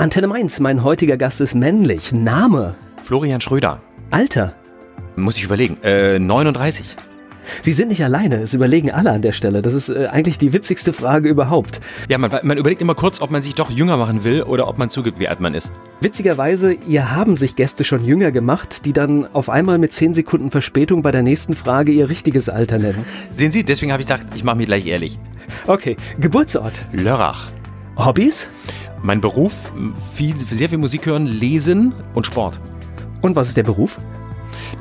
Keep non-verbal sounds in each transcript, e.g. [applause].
Antenne Mainz, mein heutiger Gast ist männlich. Name? Florian Schröder. Alter? Muss ich überlegen. Äh, 39. Sie sind nicht alleine, es überlegen alle an der Stelle. Das ist äh, eigentlich die witzigste Frage überhaupt. Ja, man, man überlegt immer kurz, ob man sich doch jünger machen will oder ob man zugibt, wie alt man ist. Witzigerweise, ihr haben sich Gäste schon jünger gemacht, die dann auf einmal mit 10 Sekunden Verspätung bei der nächsten Frage ihr richtiges Alter nennen. Sehen Sie, deswegen habe ich gedacht, ich mache mich gleich ehrlich. Okay, Geburtsort? Lörrach. Hobbys? Mein Beruf, viel, sehr viel Musik hören, lesen und Sport. Und was ist der Beruf?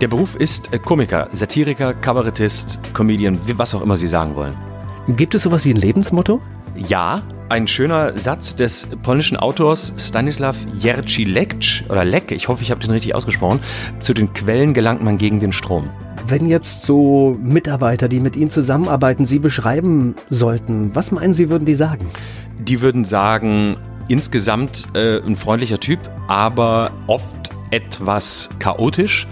Der Beruf ist äh, Komiker, Satiriker, Kabarettist, Comedian, was auch immer Sie sagen wollen. Gibt es sowas wie ein Lebensmotto? Ja, ein schöner Satz des polnischen Autors Stanislav Jerzy Lek, oder Lek, ich hoffe, ich habe den richtig ausgesprochen. Zu den Quellen gelangt man gegen den Strom. Wenn jetzt so Mitarbeiter, die mit Ihnen zusammenarbeiten, Sie beschreiben sollten, was meinen Sie, würden die sagen? Die würden sagen, insgesamt äh, ein freundlicher Typ, aber oft etwas chaotisch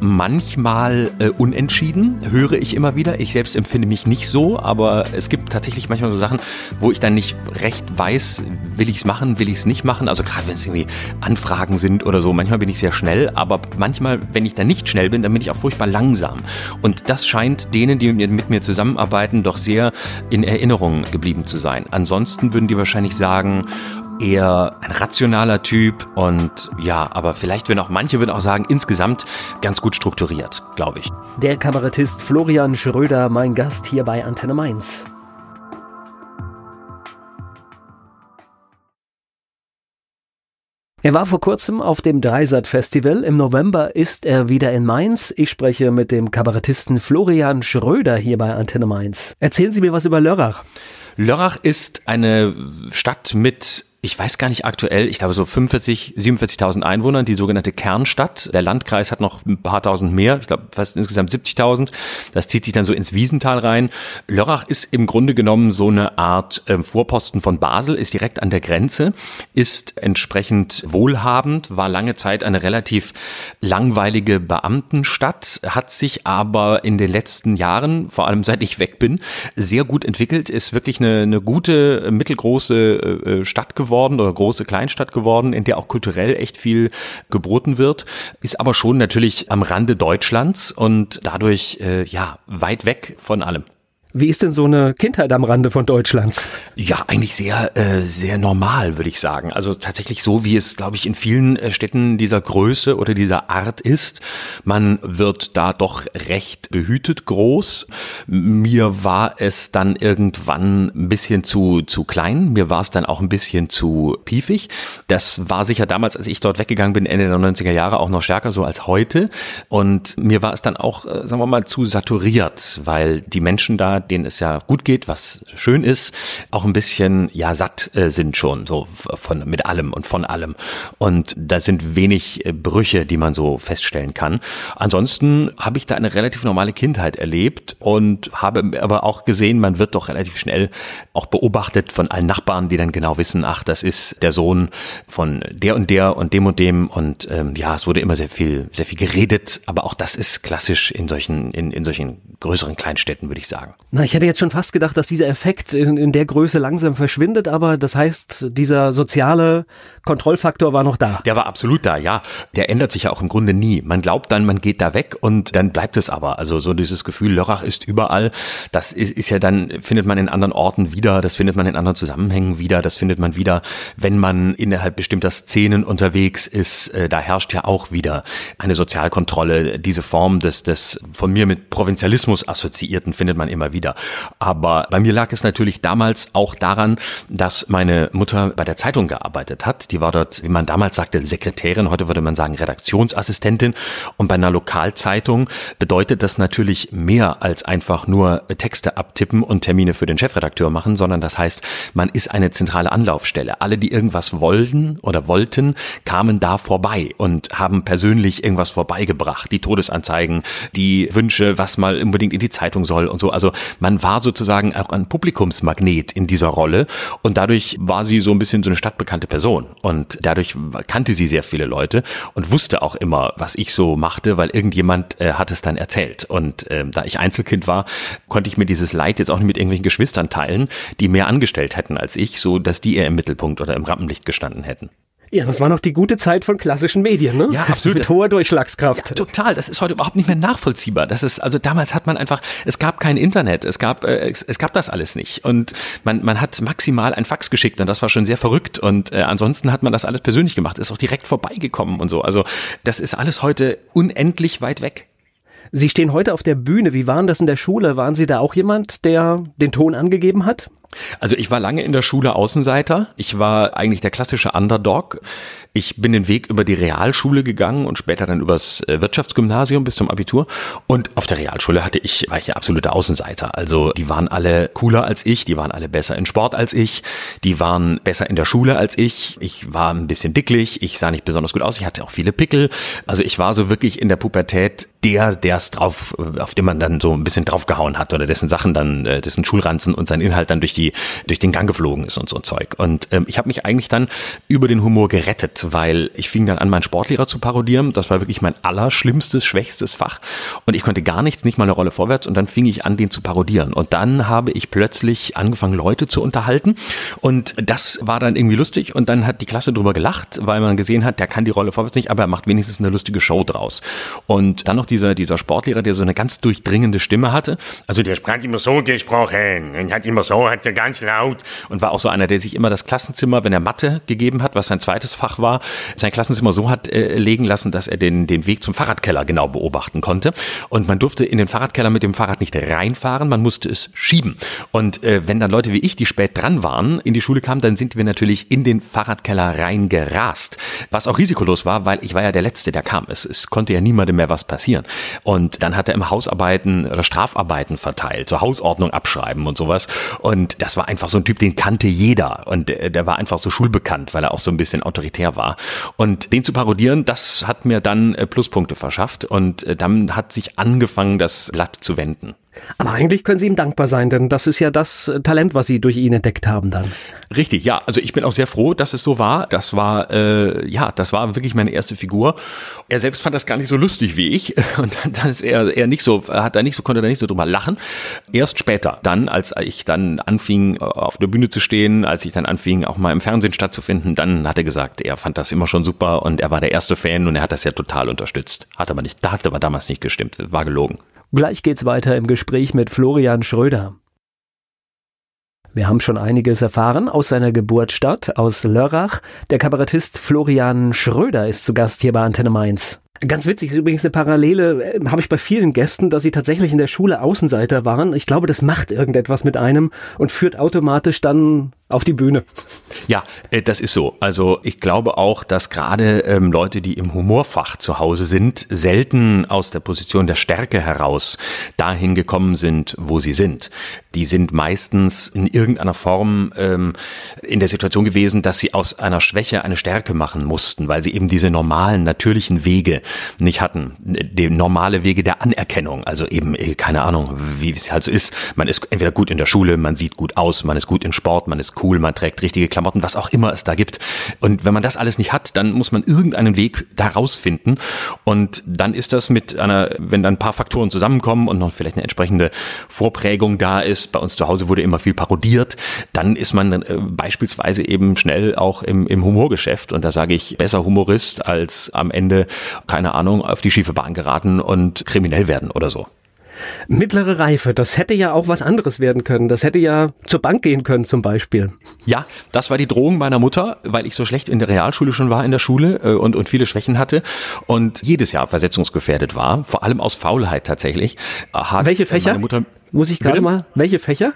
manchmal äh, unentschieden, höre ich immer wieder. Ich selbst empfinde mich nicht so, aber es gibt tatsächlich manchmal so Sachen, wo ich dann nicht recht weiß, will ich es machen, will ich es nicht machen. Also gerade wenn es irgendwie Anfragen sind oder so, manchmal bin ich sehr schnell, aber manchmal, wenn ich dann nicht schnell bin, dann bin ich auch furchtbar langsam. Und das scheint denen, die mit mir zusammenarbeiten, doch sehr in Erinnerung geblieben zu sein. Ansonsten würden die wahrscheinlich sagen, eher ein rationaler Typ und ja, aber vielleicht würden auch manche würden auch sagen, insgesamt ganz gut strukturiert, glaube ich. Der Kabarettist Florian Schröder, mein Gast hier bei Antenne Mainz. Er war vor kurzem auf dem Dreisat Festival. Im November ist er wieder in Mainz. Ich spreche mit dem Kabarettisten Florian Schröder hier bei Antenne Mainz. Erzählen Sie mir was über Lörrach. Lörrach ist eine Stadt mit ich weiß gar nicht aktuell, ich glaube so 45, 47.000 Einwohner, die sogenannte Kernstadt. Der Landkreis hat noch ein paar tausend mehr, ich glaube fast insgesamt 70.000. Das zieht sich dann so ins Wiesental rein. Lörrach ist im Grunde genommen so eine Art äh, Vorposten von Basel, ist direkt an der Grenze, ist entsprechend wohlhabend, war lange Zeit eine relativ langweilige Beamtenstadt, hat sich aber in den letzten Jahren, vor allem seit ich weg bin, sehr gut entwickelt, ist wirklich eine, eine gute, mittelgroße äh, Stadt geworden geworden oder große Kleinstadt geworden, in der auch kulturell echt viel geboten wird, ist aber schon natürlich am Rande Deutschlands und dadurch äh, ja weit weg von allem. Wie ist denn so eine Kindheit am Rande von Deutschlands? Ja, eigentlich sehr, äh, sehr normal, würde ich sagen. Also tatsächlich so, wie es, glaube ich, in vielen äh, Städten dieser Größe oder dieser Art ist. Man wird da doch recht behütet groß. Mir war es dann irgendwann ein bisschen zu, zu klein. Mir war es dann auch ein bisschen zu piefig. Das war sicher damals, als ich dort weggegangen bin, Ende der 90er Jahre, auch noch stärker so als heute. Und mir war es dann auch, äh, sagen wir mal, zu saturiert, weil die Menschen da denen es ja gut geht, was schön ist, auch ein bisschen ja satt äh, sind schon so von mit allem und von allem und da sind wenig äh, Brüche, die man so feststellen kann. Ansonsten habe ich da eine relativ normale Kindheit erlebt und habe aber auch gesehen, man wird doch relativ schnell auch beobachtet von allen Nachbarn, die dann genau wissen, ach, das ist der Sohn von der und der und dem und dem und ähm, ja, es wurde immer sehr viel sehr viel geredet, aber auch das ist klassisch in solchen in, in solchen größeren Kleinstädten, würde ich sagen. Na, ich hätte jetzt schon fast gedacht, dass dieser Effekt in, in der Größe langsam verschwindet, aber das heißt, dieser soziale Kontrollfaktor war noch da. Der war absolut da, ja. Der ändert sich ja auch im Grunde nie. Man glaubt dann, man geht da weg und dann bleibt es aber. Also so dieses Gefühl, Lörrach ist überall. Das ist, ist ja dann, findet man in anderen Orten wieder, das findet man in anderen Zusammenhängen wieder, das findet man wieder, wenn man innerhalb bestimmter Szenen unterwegs ist. Äh, da herrscht ja auch wieder eine Sozialkontrolle. Diese Form des, des von mir mit Provinzialismus assoziierten findet man immer wieder. Aber bei mir lag es natürlich damals auch daran, dass meine Mutter bei der Zeitung gearbeitet hat. Die war dort, wie man damals sagte, Sekretärin, heute würde man sagen Redaktionsassistentin. Und bei einer Lokalzeitung bedeutet das natürlich mehr als einfach nur Texte abtippen und Termine für den Chefredakteur machen, sondern das heißt, man ist eine zentrale Anlaufstelle. Alle, die irgendwas wollten oder wollten, kamen da vorbei und haben persönlich irgendwas vorbeigebracht. Die Todesanzeigen, die Wünsche, was mal unbedingt in die Zeitung soll und so. Also man war sozusagen auch ein Publikumsmagnet in dieser Rolle und dadurch war sie so ein bisschen so eine stadtbekannte Person dadurch kannte sie sehr viele Leute und wusste auch immer, was ich so machte, weil irgendjemand äh, hat es dann erzählt und äh, da ich Einzelkind war, konnte ich mir dieses Leid jetzt auch nicht mit irgendwelchen Geschwistern teilen, die mehr angestellt hätten als ich, so dass die eher im Mittelpunkt oder im Rampenlicht gestanden hätten. Ja, das war noch die gute Zeit von klassischen Medien, ne? Ja, absolut. Mit hoher Durchschlagskraft. Ja, total. Das ist heute überhaupt nicht mehr nachvollziehbar. Das ist, also damals hat man einfach, es gab kein Internet, es gab, äh, es, es gab das alles nicht. Und man, man hat maximal ein Fax geschickt und das war schon sehr verrückt. Und äh, ansonsten hat man das alles persönlich gemacht, ist auch direkt vorbeigekommen und so. Also das ist alles heute unendlich weit weg. Sie stehen heute auf der Bühne. Wie waren das in der Schule? Waren Sie da auch jemand, der den Ton angegeben hat? Also ich war lange in der Schule Außenseiter. Ich war eigentlich der klassische Underdog. Ich bin den Weg über die Realschule gegangen und später dann übers äh, Wirtschaftsgymnasium bis zum Abitur. Und auf der Realschule hatte ich, war ich ja absoluter Außenseiter. Also die waren alle cooler als ich, die waren alle besser in Sport als ich, die waren besser in der Schule als ich. Ich war ein bisschen dicklich, ich sah nicht besonders gut aus, ich hatte auch viele Pickel. Also ich war so wirklich in der Pubertät der, der es drauf, auf dem man dann so ein bisschen draufgehauen hat oder dessen Sachen dann, äh, dessen Schulranzen und sein Inhalt dann durch die, durch den Gang geflogen ist und so ein Zeug. Und ähm, ich habe mich eigentlich dann über den Humor gerettet weil ich fing dann an, meinen Sportlehrer zu parodieren. Das war wirklich mein allerschlimmstes, schwächstes Fach. Und ich konnte gar nichts, nicht mal eine Rolle vorwärts. Und dann fing ich an, den zu parodieren. Und dann habe ich plötzlich angefangen, Leute zu unterhalten. Und das war dann irgendwie lustig. Und dann hat die Klasse drüber gelacht, weil man gesehen hat, der kann die Rolle vorwärts nicht, aber er macht wenigstens eine lustige Show draus. Und dann noch dieser, dieser Sportlehrer, der so eine ganz durchdringende Stimme hatte. Also der sprach immer so gesprochen und hat immer so, hat er ganz laut. Und war auch so einer, der sich immer das Klassenzimmer, wenn er Mathe gegeben hat, was sein zweites Fach war, war, sein Klassenzimmer so hat äh, legen lassen, dass er den, den Weg zum Fahrradkeller genau beobachten konnte. Und man durfte in den Fahrradkeller mit dem Fahrrad nicht reinfahren, man musste es schieben. Und äh, wenn dann Leute wie ich, die spät dran waren, in die Schule kamen, dann sind wir natürlich in den Fahrradkeller reingerast. Was auch risikolos war, weil ich war ja der Letzte, der kam. Es, es konnte ja niemandem mehr was passieren. Und dann hat er im Hausarbeiten oder Strafarbeiten verteilt, so Hausordnung abschreiben und sowas. Und das war einfach so ein Typ, den kannte jeder. Und der, der war einfach so schulbekannt, weil er auch so ein bisschen autoritär war war. Und den zu parodieren, das hat mir dann äh, Pluspunkte verschafft und äh, dann hat sich angefangen, das Blatt zu wenden. Aber eigentlich können Sie ihm dankbar sein, denn das ist ja das äh, Talent, was Sie durch ihn entdeckt haben dann. Richtig, ja. Also ich bin auch sehr froh, dass es so war. Das war, äh, ja, das war wirklich meine erste Figur. Er selbst fand das gar nicht so lustig wie ich [laughs] und dann ist er, er nicht so, hat da nicht so, konnte da nicht so drüber lachen. Erst später, dann, als ich dann anfing, äh, auf der Bühne zu stehen, als ich dann anfing, auch mal im Fernsehen stattzufinden, dann hat er gesagt, er fand das immer schon super und er war der erste Fan und er hat das ja total unterstützt. Hat aber nicht, da hat aber damals nicht gestimmt, war gelogen. Gleich geht's weiter im Gespräch mit Florian Schröder. Wir haben schon einiges erfahren aus seiner Geburtsstadt, aus Lörrach. Der Kabarettist Florian Schröder ist zu Gast hier bei Antenne Mainz. Ganz witzig, ist übrigens eine Parallele, äh, habe ich bei vielen Gästen, dass sie tatsächlich in der Schule Außenseiter waren. Ich glaube, das macht irgendetwas mit einem und führt automatisch dann auf die Bühne. Ja, äh, das ist so. Also ich glaube auch, dass gerade ähm, Leute, die im Humorfach zu Hause sind, selten aus der Position der Stärke heraus dahin gekommen sind, wo sie sind. Die sind meistens in irgendeiner Form ähm, in der Situation gewesen, dass sie aus einer Schwäche eine Stärke machen mussten, weil sie eben diese normalen, natürlichen Wege nicht hatten. Die normale Wege der Anerkennung. Also eben, äh, keine Ahnung, wie es halt so ist. Man ist entweder gut in der Schule, man sieht gut aus, man ist gut in Sport, man ist cool, man trägt richtige Klamotten, was auch immer es da gibt. Und wenn man das alles nicht hat, dann muss man irgendeinen Weg da rausfinden. Und dann ist das mit einer, wenn dann ein paar Faktoren zusammenkommen und noch vielleicht eine entsprechende Vorprägung da ist, bei uns zu Hause wurde immer viel parodiert, dann ist man äh, beispielsweise eben schnell auch im, im Humorgeschäft. Und da sage ich, besser Humorist als am Ende, keine Ahnung, auf die schiefe Bahn geraten und kriminell werden oder so. Mittlere Reife, das hätte ja auch was anderes werden können. Das hätte ja zur Bank gehen können zum Beispiel. Ja, das war die Drohung meiner Mutter, weil ich so schlecht in der Realschule schon war in der Schule äh, und, und viele Schwächen hatte und jedes Jahr versetzungsgefährdet war, vor allem aus Faulheit tatsächlich. Hat Welche Fächer? Meine Mutter muss ich gerade mal, welche Fächer?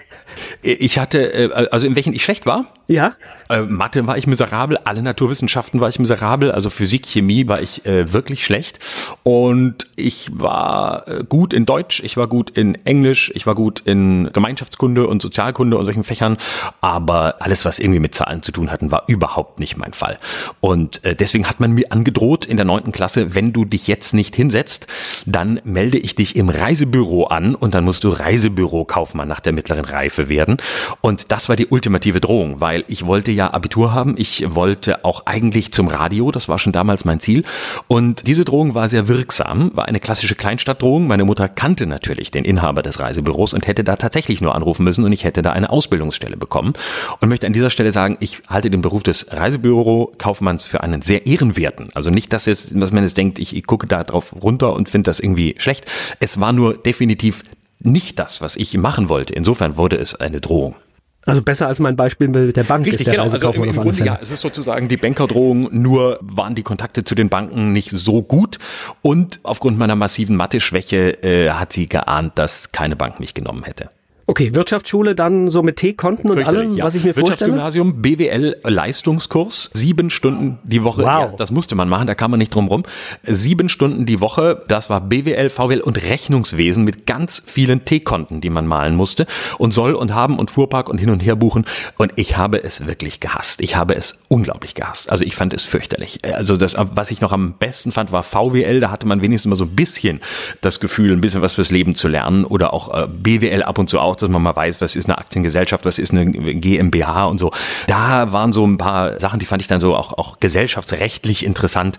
Ich hatte, äh, also in welchen ich schlecht war? Ja. Äh, Mathe war ich miserabel, alle Naturwissenschaften war ich miserabel, also Physik, Chemie war ich äh, wirklich schlecht. Und ich war äh, gut in Deutsch, ich war gut in Englisch, ich war gut in Gemeinschaftskunde und Sozialkunde und solchen Fächern. Aber alles, was irgendwie mit Zahlen zu tun hatten, war überhaupt nicht mein Fall. Und äh, deswegen hat man mir angedroht in der neunten Klasse, wenn du dich jetzt nicht hinsetzt, dann melde ich dich im Reisebüro an und dann musst du Reise Reisebürokaufmann nach der mittleren Reife werden. Und das war die ultimative Drohung, weil ich wollte ja Abitur haben. Ich wollte auch eigentlich zum Radio. Das war schon damals mein Ziel. Und diese Drohung war sehr wirksam, war eine klassische Kleinstadtdrohung. Meine Mutter kannte natürlich den Inhaber des Reisebüros und hätte da tatsächlich nur anrufen müssen und ich hätte da eine Ausbildungsstelle bekommen. Und möchte an dieser Stelle sagen, ich halte den Beruf des Reisebürokaufmanns für einen sehr ehrenwerten. Also nicht, dass, jetzt, dass man jetzt denkt, ich, ich gucke da drauf runter und finde das irgendwie schlecht. Es war nur definitiv nicht das, was ich machen wollte. Insofern wurde es eine Drohung. Also besser als mein Beispiel mit der Bank. Richtig, genau. Also im, im Grunde ja, es ist sozusagen die Bankerdrohung, nur waren die Kontakte zu den Banken nicht so gut und aufgrund meiner massiven Mathe-Schwäche äh, hat sie geahnt, dass keine Bank mich genommen hätte. Okay, Wirtschaftsschule dann so mit T-Konten und allem, ja. was ich mir vorstelle? Wirtschaftsgymnasium, BWL Leistungskurs, sieben Stunden die Woche. Wow. Ja, das musste man machen, da kam man nicht drum rum. Sieben Stunden die Woche, das war BWL, VWL und Rechnungswesen mit ganz vielen T-Konten, die man malen musste und soll und haben und Fuhrpark und hin und her buchen. Und ich habe es wirklich gehasst. Ich habe es unglaublich gehasst. Also ich fand es fürchterlich. Also das, was ich noch am besten fand, war VWL. Da hatte man wenigstens mal so ein bisschen das Gefühl, ein bisschen was fürs Leben zu lernen oder auch äh, BWL ab und zu auch auch, dass man mal weiß, was ist eine Aktiengesellschaft, was ist eine GmbH und so. Da waren so ein paar Sachen, die fand ich dann so auch, auch gesellschaftsrechtlich interessant.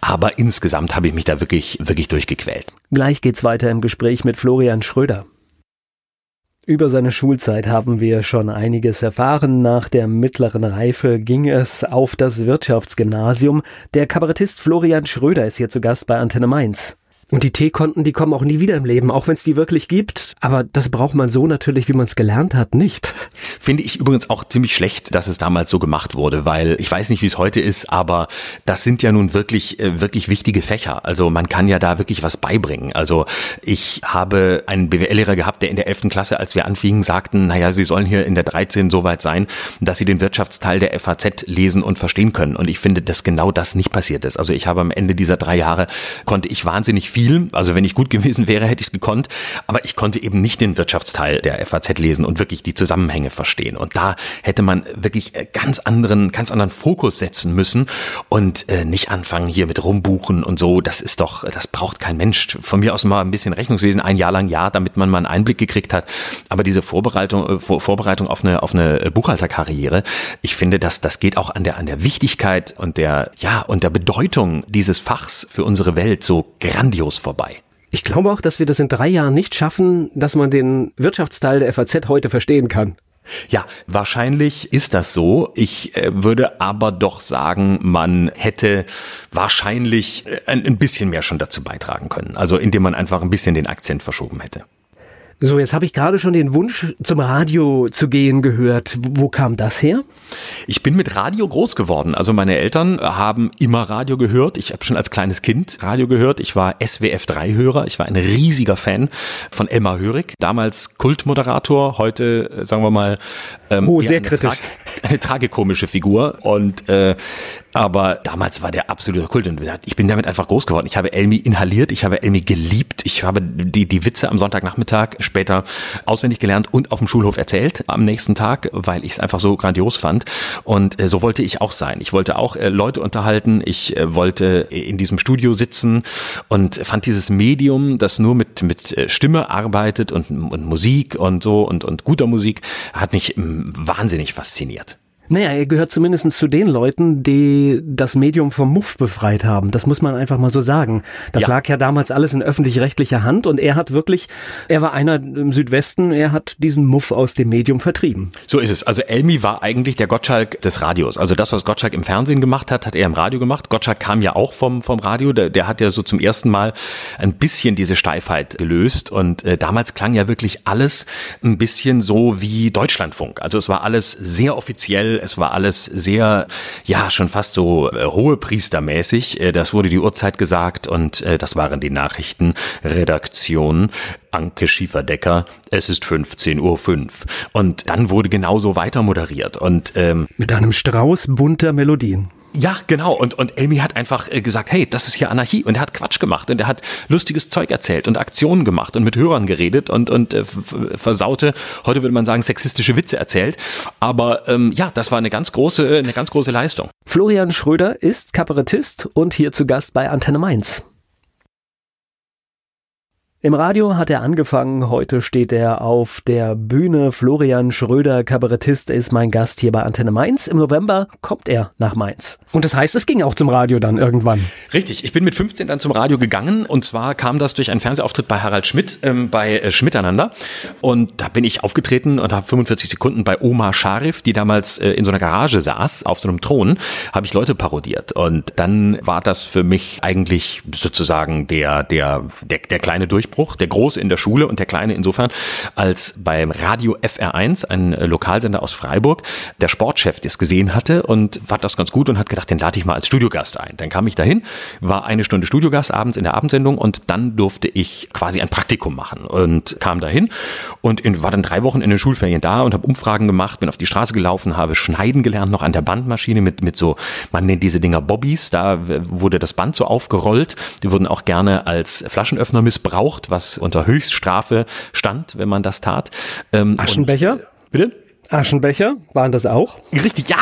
Aber insgesamt habe ich mich da wirklich, wirklich durchgequält. Gleich geht's weiter im Gespräch mit Florian Schröder. Über seine Schulzeit haben wir schon einiges erfahren. Nach der mittleren Reife ging es auf das Wirtschaftsgymnasium. Der Kabarettist Florian Schröder ist hier zu Gast bei Antenne Mainz. Und die T-Konten, die kommen auch nie wieder im Leben, auch wenn es die wirklich gibt. Aber das braucht man so natürlich, wie man es gelernt hat, nicht. Finde ich übrigens auch ziemlich schlecht, dass es damals so gemacht wurde, weil ich weiß nicht, wie es heute ist, aber das sind ja nun wirklich, äh, wirklich wichtige Fächer. Also man kann ja da wirklich was beibringen. Also ich habe einen BWL-Lehrer gehabt, der in der 11. Klasse, als wir anfingen, sagten, naja, Sie sollen hier in der 13 so weit sein, dass Sie den Wirtschaftsteil der FAZ lesen und verstehen können. Und ich finde, dass genau das nicht passiert ist. Also ich habe am Ende dieser drei Jahre, konnte ich wahnsinnig viel. Also wenn ich gut [laughs] gewesen wäre, hätte ich es gekonnt. Aber ich konnte eben nicht den Wirtschaftsteil der FAZ lesen und wirklich die Zusammenhänge verstehen. Und da hätte man wirklich äh, ganz anderen, ganz anderen Fokus setzen müssen und äh, nicht anfangen hier mit rumbuchen und so. Das ist doch, das braucht kein Mensch. Von mir aus mal ein bisschen Rechnungswesen, ein Jahr lang ja, damit man mal einen Einblick gekriegt hat. Aber diese Vorbereitung, äh, Vorbereitung auf eine, auf eine Buchhalterkarriere, ich finde, dass das geht auch an der, an der Wichtigkeit und der, ja, und der Bedeutung dieses Fachs für unsere Welt so grandios nahtlos vorbei. Ich glaube auch, dass wir das in drei Jahren nicht schaffen, dass man den Wirtschaftsteil der FAZ heute verstehen kann. Ja, wahrscheinlich ist das so. Ich äh, würde aber doch sagen, man hätte wahrscheinlich äh, ein, ein bisschen mehr schon dazu beitragen können. Also indem man einfach ein bisschen den Akzent verschoben hätte. So, jetzt habe ich gerade schon den Wunsch, zum Radio zu gehen gehört. Wo kam das her? Ich bin mit Radio groß geworden. Also meine Eltern haben immer Radio gehört. Ich habe schon als kleines Kind Radio gehört. Ich war SWF3-Hörer. Ich war ein riesiger Fan von Elmar Hörig. Damals Kultmoderator, heute, äh, sagen wir mal, ähm, oh, sehr kritisch. Tra [laughs] eine tragikomische Figur. Und äh, aber damals war der absolute Kult. Und ich bin damit einfach groß geworden. Ich habe Elmi inhaliert, ich habe Elmi geliebt, ich habe die, die Witze am Sonntagnachmittag später auswendig gelernt und auf dem Schulhof erzählt am nächsten Tag, weil ich es einfach so grandios fand. Und äh, so wollte ich auch sein. Ich wollte auch äh, Leute unterhalten, ich äh, wollte in diesem Studio sitzen und fand dieses Medium, das nur mit, mit äh, Stimme arbeitet und, und Musik und so und, und guter Musik, hat mich mm, wahnsinnig fasziniert. Naja, er gehört zumindest zu den Leuten, die das Medium vom Muff befreit haben. Das muss man einfach mal so sagen. Das ja. lag ja damals alles in öffentlich-rechtlicher Hand und er hat wirklich, er war einer im Südwesten, er hat diesen Muff aus dem Medium vertrieben. So ist es. Also Elmi war eigentlich der Gottschalk des Radios. Also das, was Gottschalk im Fernsehen gemacht hat, hat er im Radio gemacht. Gottschalk kam ja auch vom, vom Radio. Der, der hat ja so zum ersten Mal ein bisschen diese Steifheit gelöst und äh, damals klang ja wirklich alles ein bisschen so wie Deutschlandfunk. Also es war alles sehr offiziell es war alles sehr, ja, schon fast so äh, hohe Priestermäßig. Äh, das wurde die Uhrzeit gesagt und äh, das waren die Nachrichten. Redaktion Anke Schieferdecker, es ist 15.05 Uhr. Und dann wurde genauso weiter moderiert. Und, ähm, Mit einem Strauß bunter Melodien. Ja, genau. Und, und Elmi hat einfach äh, gesagt, hey, das ist hier Anarchie. Und er hat Quatsch gemacht und er hat lustiges Zeug erzählt und Aktionen gemacht und mit Hörern geredet und, und äh, versaute, heute würde man sagen, sexistische Witze erzählt. Aber ähm, ja, das war eine ganz große, eine ganz große Leistung. Florian Schröder ist Kabarettist und hier zu Gast bei Antenne Mainz. Im Radio hat er angefangen, heute steht er auf der Bühne. Florian Schröder, Kabarettist, ist mein Gast hier bei Antenne Mainz. Im November kommt er nach Mainz. Und das heißt, es ging auch zum Radio dann irgendwann. Richtig, ich bin mit 15 dann zum Radio gegangen und zwar kam das durch einen Fernsehauftritt bei Harald Schmidt ähm, bei äh, Schmiteinander und da bin ich aufgetreten und habe 45 Sekunden bei Oma Scharif, die damals äh, in so einer Garage saß, auf so einem Thron, habe ich Leute parodiert und dann war das für mich eigentlich sozusagen der, der, der, der kleine Durchbruch Durchbruch, der Große in der Schule und der Kleine insofern, als beim Radio FR1, ein äh, Lokalsender aus Freiburg, der Sportchef das gesehen hatte und fand das ganz gut und hat gedacht, den lade ich mal als Studiogast ein. Dann kam ich dahin, war eine Stunde Studiogast abends in der Abendsendung und dann durfte ich quasi ein Praktikum machen und kam dahin und in, war dann drei Wochen in den Schulferien da und habe Umfragen gemacht, bin auf die Straße gelaufen, habe schneiden gelernt noch an der Bandmaschine mit, mit so, man nennt diese Dinger Bobbys, da wurde das Band so aufgerollt, die wurden auch gerne als Flaschenöffner missbraucht gemacht, was unter Höchststrafe stand, wenn man das tat. Ähm, Aschenbecher? Und, bitte? Aschenbecher waren das auch? Richtig, ja.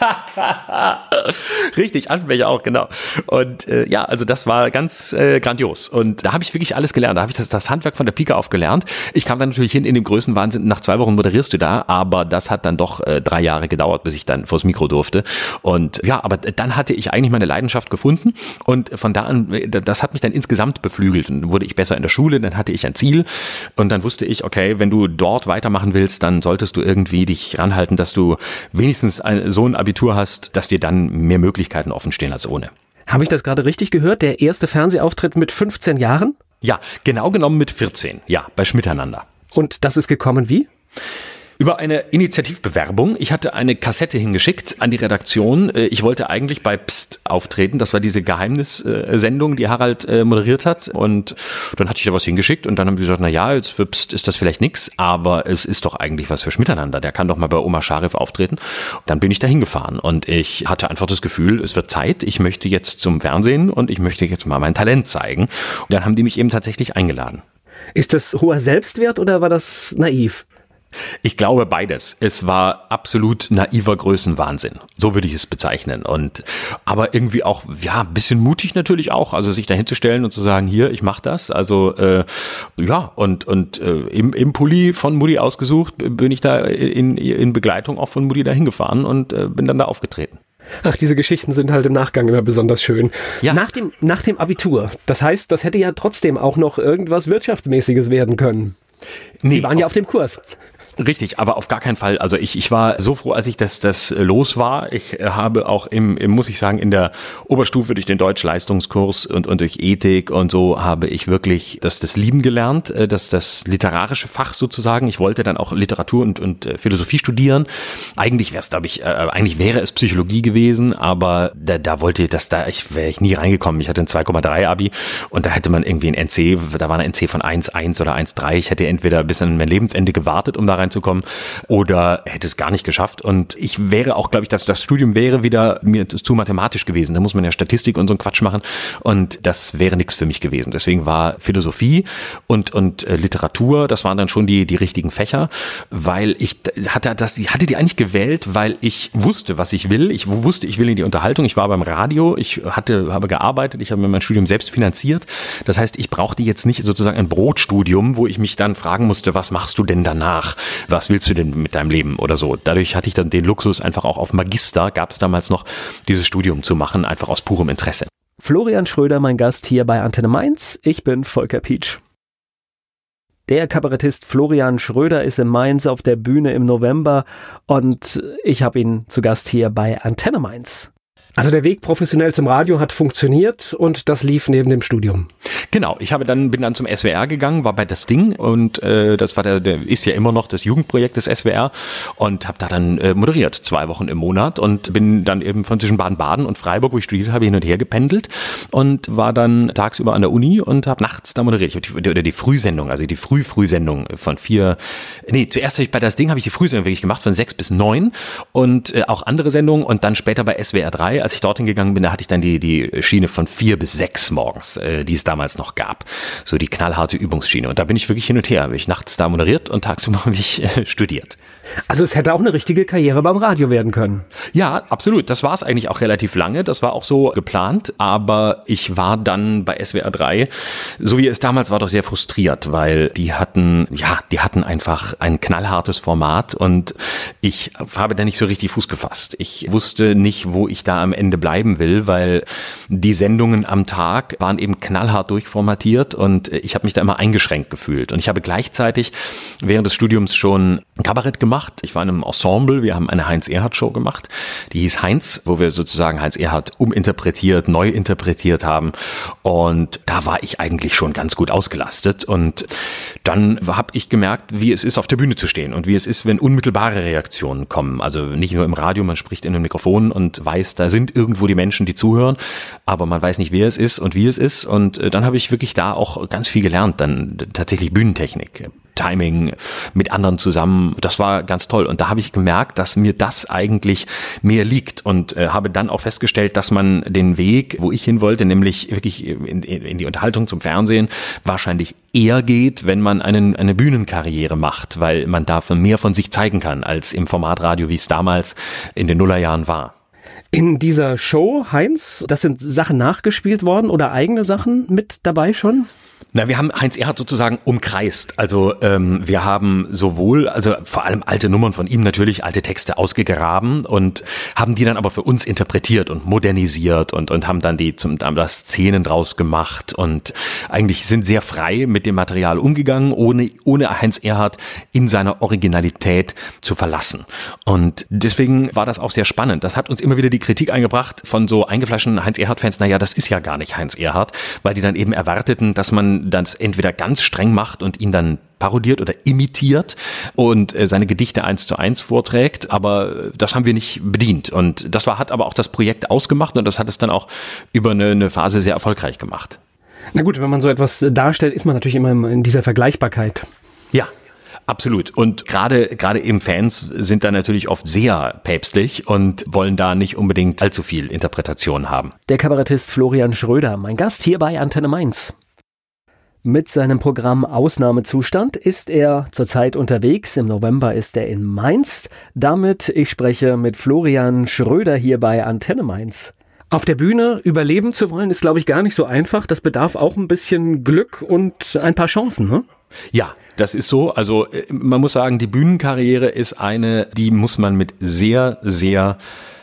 [laughs] Richtig, Aschenbecher auch, genau. Und äh, ja, also das war ganz äh, grandios. Und da habe ich wirklich alles gelernt. Da habe ich das, das Handwerk von der Pike auf gelernt. Ich kam dann natürlich hin in dem größten Wahnsinn. Nach zwei Wochen moderierst du da, aber das hat dann doch äh, drei Jahre gedauert, bis ich dann vors Mikro durfte. Und ja, aber dann hatte ich eigentlich meine Leidenschaft gefunden. Und von da an, das hat mich dann insgesamt beflügelt. Und wurde ich besser in der Schule, dann hatte ich ein Ziel. Und dann wusste ich, okay, wenn du dort weitermachen willst, dann solltest du irgendwie dich ranhalten, dass du wenigstens ein, so ein Abitur Abitur hast, dass dir dann mehr Möglichkeiten offen stehen als ohne. Habe ich das gerade richtig gehört? Der erste Fernsehauftritt mit 15 Jahren? Ja, genau genommen mit 14. Ja, bei Schmiteinander. Und das ist gekommen wie? Über eine Initiativbewerbung. Ich hatte eine Kassette hingeschickt an die Redaktion. Äh, ich wollte eigentlich bei Psst auftreten. Das war diese Geheimnissendung, die Harald äh, moderiert hat. Und dann hatte ich da was hingeschickt und dann haben wir gesagt, na ja, jetzt für Psst ist das vielleicht nix, aber es ist doch eigentlich was für Schmiteinander. Der kann doch mal bei Oma Scharif auftreten. Dann bin ich da hingefahren und ich hatte einfach das Gefühl, es wird Zeit. Ich möchte jetzt zum Fernsehen und ich möchte jetzt mal mein Talent zeigen. Und dann haben die mich eben tatsächlich eingeladen. Ist das hoher Selbstwert oder war das naiv? Ich glaube beides. Es war absolut naiver Größenwahnsinn. So würde ich es bezeichnen. Und aber irgendwie auch ja ein bisschen mutig natürlich auch, also sich dahin zu stellen und zu sagen, hier ich mache das. Also äh, ja und und äh, im, im Pulli von Mutti ausgesucht bin ich da in, in Begleitung auch von Mutti dahin gefahren und äh, bin dann da aufgetreten. Ach, diese Geschichten sind halt im Nachgang immer besonders schön. Ja. Nach dem, nach dem Abitur. Das heißt, das hätte ja trotzdem auch noch irgendwas Wirtschaftsmäßiges werden können. Nee, Sie waren ja auf dem Kurs. Richtig, aber auf gar keinen Fall. Also ich, ich war so froh, als ich das, das los war. Ich äh, habe auch im, im, muss ich sagen, in der Oberstufe durch den Deutschleistungskurs und, und durch Ethik und so habe ich wirklich das, das Lieben gelernt, äh, das, das literarische Fach sozusagen. Ich wollte dann auch Literatur und, und äh, Philosophie studieren. Eigentlich wäre es, glaube ich, äh, eigentlich wäre es Psychologie gewesen, aber da, da wollte das, da ich wäre ich nie reingekommen. Ich hatte ein 2,3 Abi und da hätte man irgendwie ein NC, da war ein NC von 1,1 oder 1,3. Ich hätte entweder bis an mein Lebensende gewartet, um da reinzukommen oder hätte es gar nicht geschafft. Und ich wäre auch, glaube ich, dass das Studium wäre wieder mir zu mathematisch gewesen. Da muss man ja Statistik und so einen Quatsch machen. Und das wäre nichts für mich gewesen. Deswegen war Philosophie und, und äh, Literatur, das waren dann schon die, die richtigen Fächer, weil ich hatte das, ich hatte die eigentlich gewählt, weil ich wusste, was ich will. Ich wusste, ich will in die Unterhaltung. Ich war beim Radio. Ich hatte, habe gearbeitet. Ich habe mir mein Studium selbst finanziert. Das heißt, ich brauchte jetzt nicht sozusagen ein Brotstudium, wo ich mich dann fragen musste, was machst du denn danach? Was willst du denn mit deinem Leben oder so. Dadurch hatte ich dann den Luxus, einfach auch auf Magister, gab es damals noch, dieses Studium zu machen, einfach aus purem Interesse. Florian Schröder, mein Gast hier bei Antenne Mainz. Ich bin Volker Pietsch. Der Kabarettist Florian Schröder ist in Mainz auf der Bühne im November und ich habe ihn zu Gast hier bei Antenne Mainz. Also der Weg professionell zum Radio hat funktioniert und das lief neben dem Studium. Genau, ich habe dann bin dann zum SWR gegangen, war bei das Ding und äh, das war der, der ist ja immer noch das Jugendprojekt des SWR und habe da dann äh, moderiert zwei Wochen im Monat und bin dann eben von zwischen Baden-Baden und Freiburg, wo ich studiert habe, hin und her gependelt und war dann tagsüber an der Uni und habe nachts da moderiert. Ich die, oder die Frühsendung, also die Früh-Frühsendung von vier. Nee, zuerst habe ich bei das Ding habe ich die Frühsendung wirklich gemacht von sechs bis neun und äh, auch andere Sendungen und dann später bei SWR 3 als ich dorthin gegangen bin, da hatte ich dann die, die Schiene von vier bis sechs morgens, äh, die es damals noch gab. So die knallharte Übungsschiene. Und da bin ich wirklich hin und her. Habe ich nachts da moderiert und tagsüber [laughs] habe ich äh, studiert. Also es hätte auch eine richtige Karriere beim Radio werden können. Ja, absolut. Das war es eigentlich auch relativ lange. Das war auch so geplant. Aber ich war dann bei SWR 3, so wie es damals war, doch sehr frustriert, weil die hatten, ja, die hatten einfach ein knallhartes Format und ich habe da nicht so richtig Fuß gefasst. Ich wusste nicht, wo ich da am Ende bleiben will, weil die Sendungen am Tag waren eben knallhart durchformatiert und ich habe mich da immer eingeschränkt gefühlt. Und ich habe gleichzeitig während des Studiums schon Kabarett gemacht. Ich war in einem Ensemble, wir haben eine Heinz-Erhardt-Show gemacht, die hieß Heinz, wo wir sozusagen Heinz Erhardt uminterpretiert, neu interpretiert haben. Und da war ich eigentlich schon ganz gut ausgelastet. Und dann habe ich gemerkt, wie es ist, auf der Bühne zu stehen und wie es ist, wenn unmittelbare Reaktionen kommen. Also nicht nur im Radio, man spricht in einem Mikrofon und weiß, da sind irgendwo die Menschen, die zuhören, aber man weiß nicht, wer es ist und wie es ist. Und äh, dann habe ich wirklich da auch ganz viel gelernt, dann tatsächlich Bühnentechnik. Timing mit anderen zusammen. Das war ganz toll. Und da habe ich gemerkt, dass mir das eigentlich mehr liegt und äh, habe dann auch festgestellt, dass man den Weg, wo ich hin wollte, nämlich wirklich in, in die Unterhaltung zum Fernsehen, wahrscheinlich eher geht, wenn man einen, eine Bühnenkarriere macht, weil man dafür mehr von sich zeigen kann als im Formatradio, wie es damals in den Nullerjahren war. In dieser Show, Heinz, das sind Sachen nachgespielt worden oder eigene Sachen mit dabei schon? Na, wir haben Heinz Erhardt sozusagen umkreist. Also ähm, wir haben sowohl, also vor allem alte Nummern von ihm natürlich, alte Texte ausgegraben und haben die dann aber für uns interpretiert und modernisiert und, und haben dann die zum haben da Szenen draus gemacht und eigentlich sind sehr frei mit dem Material umgegangen, ohne, ohne Heinz Erhardt in seiner Originalität zu verlassen. Und deswegen war das auch sehr spannend. Das hat uns immer wieder die Kritik eingebracht von so eingefleischten Heinz Erhardt-Fans, naja, das ist ja gar nicht Heinz Erhardt, weil die dann eben erwarteten, dass man das entweder ganz streng macht und ihn dann parodiert oder imitiert und äh, seine Gedichte eins zu eins vorträgt, aber das haben wir nicht bedient und das war hat aber auch das Projekt ausgemacht und das hat es dann auch über eine, eine Phase sehr erfolgreich gemacht. Na gut, wenn man so etwas darstellt, ist man natürlich immer in dieser Vergleichbarkeit. Ja, Absolut. Und gerade, gerade eben Fans sind da natürlich oft sehr päpstlich und wollen da nicht unbedingt allzu viel Interpretation haben. Der Kabarettist Florian Schröder, mein Gast hier bei Antenne Mainz. Mit seinem Programm Ausnahmezustand ist er zurzeit unterwegs. Im November ist er in Mainz. Damit ich spreche mit Florian Schröder hier bei Antenne Mainz. Auf der Bühne überleben zu wollen, ist, glaube ich, gar nicht so einfach. Das bedarf auch ein bisschen Glück und ein paar Chancen, ne? Ja, das ist so. Also äh, man muss sagen, die Bühnenkarriere ist eine, die muss man mit sehr, sehr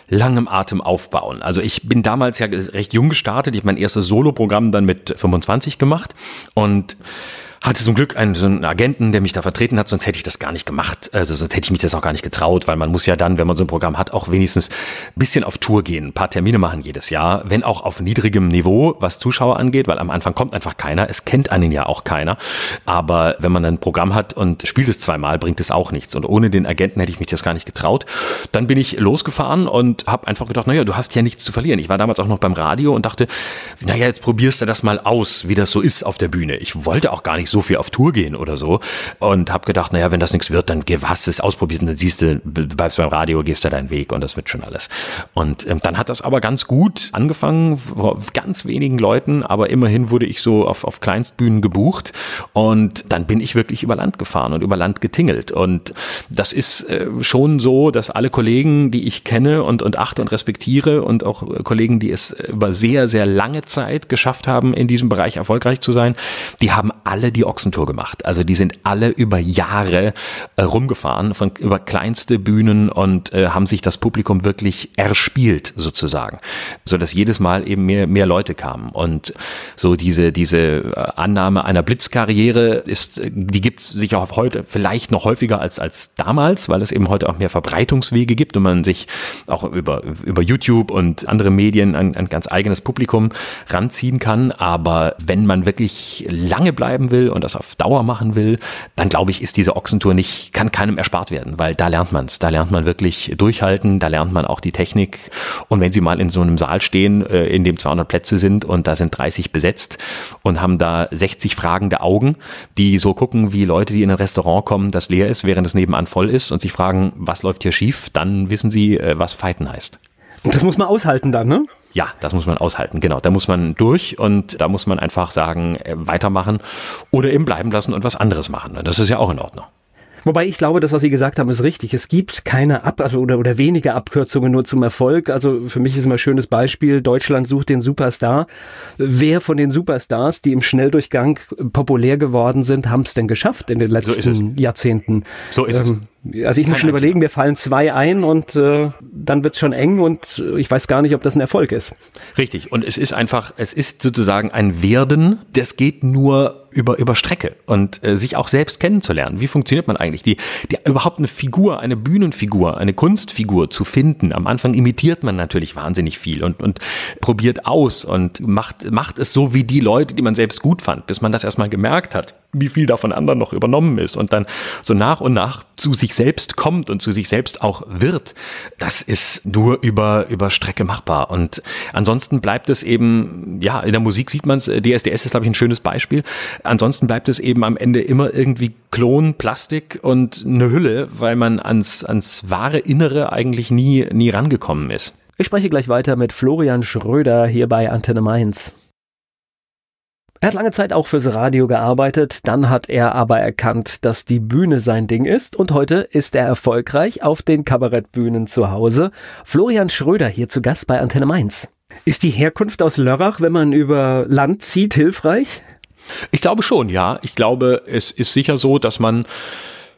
langem Atem aufbauen. Also ich bin damals ja recht jung gestartet. Ich habe mein erstes Soloprogramm dann mit 25 gemacht und hatte zum Glück einen, so einen Agenten, der mich da vertreten hat, sonst hätte ich das gar nicht gemacht. Also sonst hätte ich mich das auch gar nicht getraut, weil man muss ja dann, wenn man so ein Programm hat, auch wenigstens ein bisschen auf Tour gehen, ein paar Termine machen jedes Jahr, wenn auch auf niedrigem Niveau, was Zuschauer angeht, weil am Anfang kommt einfach keiner, es kennt einen ja auch keiner. Aber wenn man ein Programm hat und spielt es zweimal, bringt es auch nichts. Und ohne den Agenten hätte ich mich das gar nicht getraut. Dann bin ich losgefahren und habe einfach gedacht, naja, du hast ja nichts zu verlieren. Ich war damals auch noch beim Radio und dachte, naja, jetzt probierst du das mal aus, wie das so ist auf der Bühne. Ich wollte auch gar nicht so so viel auf Tour gehen oder so. Und habe gedacht, naja, wenn das nichts wird, dann geh, hast es ausprobiert dann siehst du, bleibst beim Radio, gehst da deinen Weg und das wird schon alles. Und ähm, dann hat das aber ganz gut angefangen, ganz wenigen Leuten, aber immerhin wurde ich so auf, auf Kleinstbühnen gebucht und dann bin ich wirklich über Land gefahren und über Land getingelt. Und das ist äh, schon so, dass alle Kollegen, die ich kenne und, und achte und respektiere und auch Kollegen, die es über sehr, sehr lange Zeit geschafft haben, in diesem Bereich erfolgreich zu sein, die haben alle die Ochsentour gemacht. Also die sind alle über Jahre äh, rumgefahren, von über kleinste Bühnen und äh, haben sich das Publikum wirklich erspielt sozusagen, so dass jedes Mal eben mehr mehr Leute kamen und so diese diese äh, Annahme einer Blitzkarriere ist, die gibt sich auch heute vielleicht noch häufiger als als damals, weil es eben heute auch mehr Verbreitungswege gibt und man sich auch über über YouTube und andere Medien ein, ein ganz eigenes Publikum ranziehen kann. Aber wenn man wirklich lange bleiben will und das auf Dauer machen will, dann glaube ich, ist diese Ochsentour nicht, kann keinem erspart werden, weil da lernt man es. Da lernt man wirklich durchhalten, da lernt man auch die Technik. Und wenn Sie mal in so einem Saal stehen, äh, in dem 200 Plätze sind und da sind 30 besetzt und haben da 60 fragende Augen, die so gucken, wie Leute, die in ein Restaurant kommen, das leer ist, während es nebenan voll ist und sich fragen, was läuft hier schief, dann wissen Sie, äh, was Fighten heißt. Das muss man aushalten dann, ne? Ja, das muss man aushalten, genau. Da muss man durch und da muss man einfach sagen, äh, weitermachen oder eben bleiben lassen und was anderes machen. Das ist ja auch in Ordnung. Wobei ich glaube, das, was Sie gesagt haben, ist richtig. Es gibt keine Ab also oder, oder wenige Abkürzungen nur zum Erfolg. Also für mich ist immer ein schönes Beispiel, Deutschland sucht den Superstar. Wer von den Superstars, die im Schnelldurchgang populär geworden sind, haben es denn geschafft in den letzten so Jahrzehnten? So ist ähm, es. Also ich muss schon überlegen, mir fallen zwei ein und äh, dann wird's schon eng und ich weiß gar nicht, ob das ein Erfolg ist. Richtig. Und es ist einfach, es ist sozusagen ein Werden, das geht nur über, über Strecke und äh, sich auch selbst kennenzulernen. Wie funktioniert man eigentlich? Die, die überhaupt eine Figur, eine Bühnenfigur, eine Kunstfigur zu finden. Am Anfang imitiert man natürlich wahnsinnig viel und, und probiert aus und macht, macht es so wie die Leute, die man selbst gut fand, bis man das erstmal gemerkt hat, wie viel da von anderen noch übernommen ist und dann so nach und nach zu sich selbst kommt und zu sich selbst auch wird. Das ist nur über, über Strecke machbar. Und ansonsten bleibt es eben, ja, in der Musik sieht man es, DSDS ist, glaube ich, ein schönes Beispiel. Ansonsten bleibt es eben am Ende immer irgendwie Klon, Plastik und eine Hülle, weil man ans, ans wahre Innere eigentlich nie, nie rangekommen ist. Ich spreche gleich weiter mit Florian Schröder hier bei Antenne Mainz. Er hat lange Zeit auch fürs Radio gearbeitet, dann hat er aber erkannt, dass die Bühne sein Ding ist und heute ist er erfolgreich auf den Kabarettbühnen zu Hause. Florian Schröder hier zu Gast bei Antenne Mainz. Ist die Herkunft aus Lörrach, wenn man über Land zieht, hilfreich? Ich glaube schon, ja. Ich glaube, es ist sicher so, dass man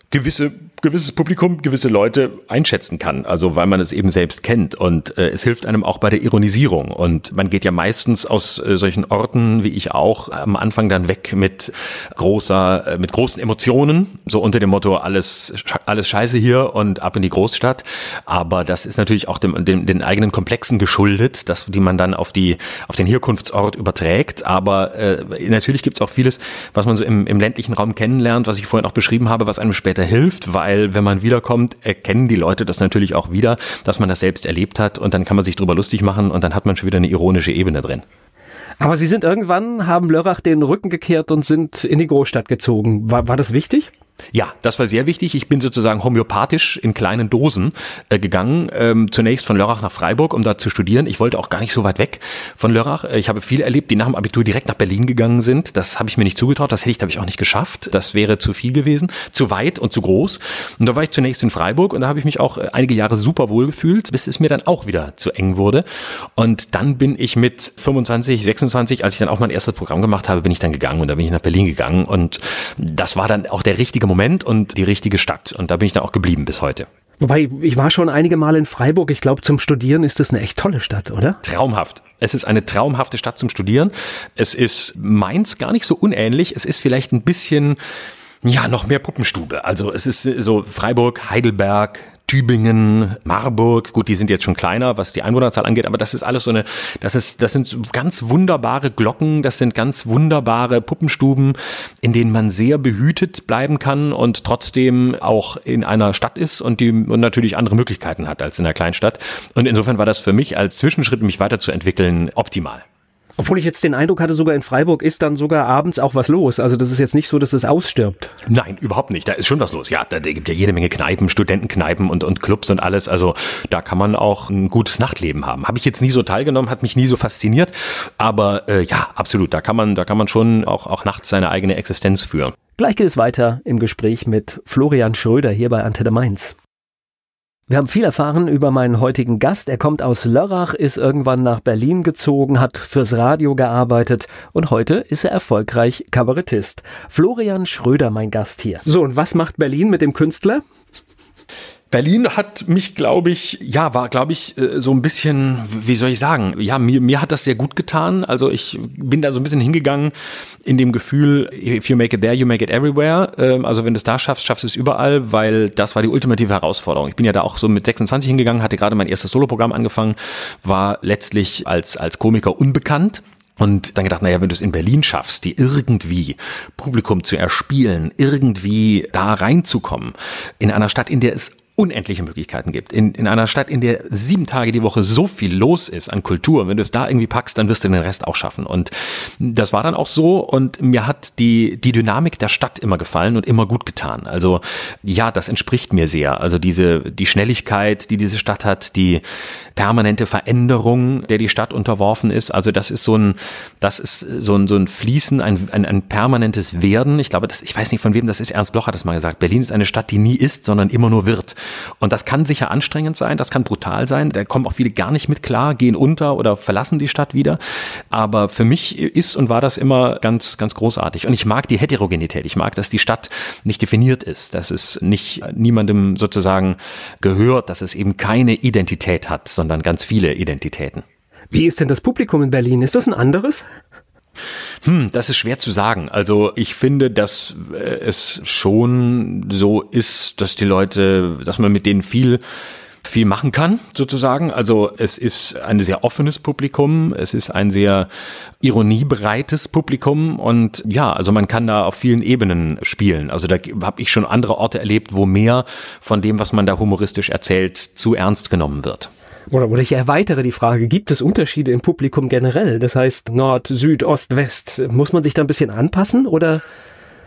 gewisse gewisses Publikum, gewisse Leute einschätzen kann, also weil man es eben selbst kennt. Und äh, es hilft einem auch bei der Ironisierung. Und man geht ja meistens aus äh, solchen Orten wie ich auch am Anfang dann weg mit großer, äh, mit großen Emotionen, so unter dem Motto alles alles Scheiße hier und ab in die Großstadt, aber das ist natürlich auch dem, dem den eigenen Komplexen geschuldet, dass die man dann auf die auf den Herkunftsort überträgt, aber äh, natürlich gibt es auch vieles, was man so im, im ländlichen Raum kennenlernt, was ich vorhin auch beschrieben habe, was einem später hilft, weil weil wenn man wiederkommt, erkennen die Leute das natürlich auch wieder, dass man das selbst erlebt hat und dann kann man sich drüber lustig machen und dann hat man schon wieder eine ironische Ebene drin. Aber Sie sind irgendwann, haben Lörrach den Rücken gekehrt und sind in die Großstadt gezogen. War, war das wichtig? Ja, das war sehr wichtig. Ich bin sozusagen homöopathisch in kleinen Dosen äh, gegangen. Ähm, zunächst von Lörrach nach Freiburg, um da zu studieren. Ich wollte auch gar nicht so weit weg von Lörrach. Äh, ich habe viele erlebt, die nach dem Abitur direkt nach Berlin gegangen sind. Das habe ich mir nicht zugetraut. Das hätte ich, glaube ich, auch nicht geschafft. Das wäre zu viel gewesen, zu weit und zu groß. Und da war ich zunächst in Freiburg und da habe ich mich auch äh, einige Jahre super wohl gefühlt, bis es mir dann auch wieder zu eng wurde. Und dann bin ich mit 25, 26, als ich dann auch mein erstes Programm gemacht habe, bin ich dann gegangen und da bin ich nach Berlin gegangen. Und das war dann auch der richtige Moment und die richtige Stadt. Und da bin ich dann auch geblieben bis heute. Wobei, ich war schon einige Mal in Freiburg. Ich glaube, zum Studieren ist das eine echt tolle Stadt, oder? Traumhaft. Es ist eine traumhafte Stadt zum Studieren. Es ist Mainz gar nicht so unähnlich. Es ist vielleicht ein bisschen, ja, noch mehr Puppenstube. Also es ist so Freiburg, Heidelberg, Tübingen, Marburg, gut, die sind jetzt schon kleiner, was die Einwohnerzahl angeht, aber das ist alles so eine, das ist, das sind ganz wunderbare Glocken, das sind ganz wunderbare Puppenstuben, in denen man sehr behütet bleiben kann und trotzdem auch in einer Stadt ist und die und natürlich andere Möglichkeiten hat als in einer Kleinstadt. Und insofern war das für mich als Zwischenschritt, mich weiterzuentwickeln, optimal. Obwohl ich jetzt den Eindruck hatte, sogar in Freiburg ist dann sogar abends auch was los. Also das ist jetzt nicht so, dass es ausstirbt. Nein, überhaupt nicht. Da ist schon was los. Ja, da gibt ja jede Menge Kneipen, Studentenkneipen und, und Clubs und alles. Also da kann man auch ein gutes Nachtleben haben. Habe ich jetzt nie so teilgenommen, hat mich nie so fasziniert. Aber äh, ja, absolut. Da kann man, da kann man schon auch, auch nachts seine eigene Existenz führen. Gleich geht es weiter im Gespräch mit Florian Schröder hier bei Antenne Mainz. Wir haben viel erfahren über meinen heutigen Gast. Er kommt aus Lörrach, ist irgendwann nach Berlin gezogen, hat fürs Radio gearbeitet und heute ist er erfolgreich Kabarettist. Florian Schröder, mein Gast hier. So, und was macht Berlin mit dem Künstler? Berlin hat mich, glaube ich, ja, war, glaube ich, äh, so ein bisschen, wie soll ich sagen, ja, mir, mir hat das sehr gut getan. Also ich bin da so ein bisschen hingegangen in dem Gefühl, if you make it there, you make it everywhere. Ähm, also wenn du es da schaffst, schaffst du es überall, weil das war die ultimative Herausforderung. Ich bin ja da auch so mit 26 hingegangen, hatte gerade mein erstes Soloprogramm angefangen, war letztlich als, als Komiker unbekannt. Und dann gedacht, naja, wenn du es in Berlin schaffst, die irgendwie Publikum zu erspielen, irgendwie da reinzukommen, in einer Stadt, in der es unendliche Möglichkeiten gibt. In, in einer Stadt, in der sieben Tage die Woche so viel los ist an Kultur, wenn du es da irgendwie packst, dann wirst du den Rest auch schaffen. Und das war dann auch so und mir hat die, die Dynamik der Stadt immer gefallen und immer gut getan. Also ja, das entspricht mir sehr. Also diese, die Schnelligkeit, die diese Stadt hat, die permanente Veränderung, der die Stadt unterworfen ist. Also das ist so ein, das ist so ein, so ein Fließen, ein, ein, ein permanentes Werden. Ich glaube, das, ich weiß nicht von wem das ist. Ernst Bloch hat das mal gesagt. Berlin ist eine Stadt, die nie ist, sondern immer nur wird. Und das kann sicher anstrengend sein, das kann brutal sein. Da kommen auch viele gar nicht mit klar, gehen unter oder verlassen die Stadt wieder. Aber für mich ist und war das immer ganz, ganz großartig. Und ich mag die Heterogenität. Ich mag, dass die Stadt nicht definiert ist, dass es nicht niemandem sozusagen gehört, dass es eben keine Identität hat, sondern ganz viele Identitäten. Wie ist denn das Publikum in Berlin? Ist das ein anderes? Hm, das ist schwer zu sagen. Also ich finde, dass äh, es schon so ist, dass die Leute, dass man mit denen viel viel machen kann, sozusagen. Also es ist ein sehr offenes Publikum, es ist ein sehr ironiebereites Publikum und ja, also man kann da auf vielen Ebenen spielen. Also da habe ich schon andere Orte erlebt, wo mehr von dem, was man da humoristisch erzählt, zu ernst genommen wird. Oder, oder ich erweitere die Frage, gibt es Unterschiede im Publikum generell? Das heißt Nord, Süd, Ost, West. Muss man sich da ein bisschen anpassen oder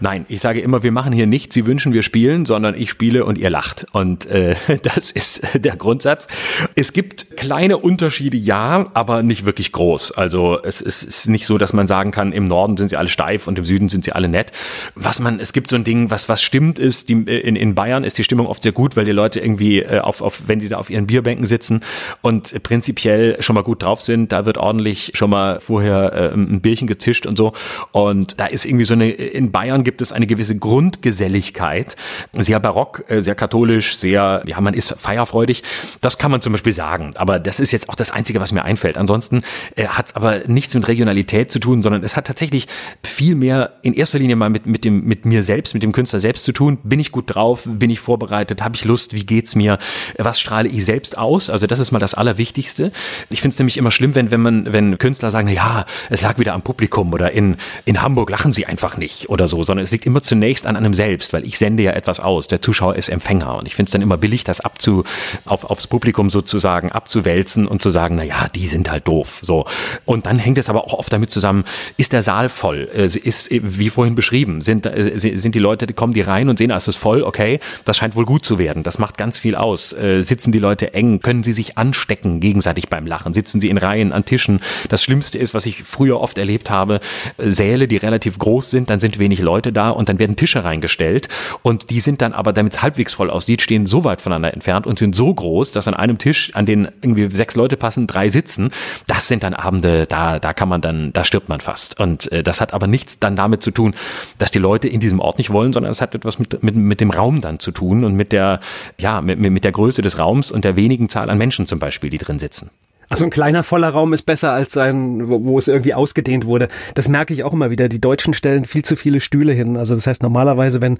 Nein, ich sage immer, wir machen hier nicht, Sie wünschen, wir spielen, sondern ich spiele und ihr lacht. Und äh, [laughs] das ist der Grundsatz. Es gibt kleine Unterschiede, ja, aber nicht wirklich groß. Also es, es ist nicht so, dass man sagen kann, im Norden sind sie alle steif und im Süden sind sie alle nett. Was man, es gibt so ein Ding, was was stimmt ist, die, in, in Bayern ist die Stimmung oft sehr gut, weil die Leute irgendwie äh, auf, auf, wenn sie da auf ihren Bierbänken sitzen und prinzipiell schon mal gut drauf sind, da wird ordentlich schon mal vorher äh, ein Bierchen gezischt und so. Und da ist irgendwie so eine, in Bayern gibt gibt es eine gewisse Grundgeselligkeit, sehr barock, äh, sehr katholisch, sehr, ja, man ist feierfreudig. Das kann man zum Beispiel sagen. Aber das ist jetzt auch das Einzige, was mir einfällt. Ansonsten äh, hat es aber nichts mit Regionalität zu tun, sondern es hat tatsächlich viel mehr in erster Linie mal mit, mit, dem, mit mir selbst, mit dem Künstler selbst zu tun. Bin ich gut drauf? Bin ich vorbereitet? Habe ich Lust? Wie geht's mir? Was strahle ich selbst aus? Also das ist mal das Allerwichtigste. Ich finde es nämlich immer schlimm, wenn, wenn man, wenn Künstler sagen, ja, es lag wieder am Publikum oder in, in Hamburg lachen sie einfach nicht oder so, sondern es liegt immer zunächst an einem selbst, weil ich sende ja etwas aus. Der Zuschauer ist Empfänger und ich finde es dann immer billig, das abzu, auf, aufs Publikum sozusagen abzuwälzen und zu sagen, na ja, die sind halt doof. So. Und dann hängt es aber auch oft damit zusammen, ist der Saal voll? Äh, ist, wie vorhin beschrieben, sind, äh, sind die Leute, kommen die rein und sehen, ah, es ist voll, okay, das scheint wohl gut zu werden. Das macht ganz viel aus. Äh, sitzen die Leute eng? Können sie sich anstecken gegenseitig beim Lachen? Sitzen sie in Reihen an Tischen? Das Schlimmste ist, was ich früher oft erlebt habe, Säle, die relativ groß sind, dann sind wenig Leute da und dann werden Tische reingestellt und die sind dann aber, damit es halbwegs voll aussieht, stehen so weit voneinander entfernt und sind so groß, dass an einem Tisch, an den irgendwie sechs Leute passen, drei sitzen. Das sind dann Abende, da, da kann man dann, da stirbt man fast. Und äh, das hat aber nichts dann damit zu tun, dass die Leute in diesem Ort nicht wollen, sondern es hat etwas mit, mit, mit dem Raum dann zu tun und mit der, ja, mit, mit der Größe des Raums und der wenigen Zahl an Menschen zum Beispiel, die drin sitzen. Also ein kleiner voller Raum ist besser als ein, wo, wo, es irgendwie ausgedehnt wurde. Das merke ich auch immer wieder. Die Deutschen stellen viel zu viele Stühle hin. Also das heißt normalerweise, wenn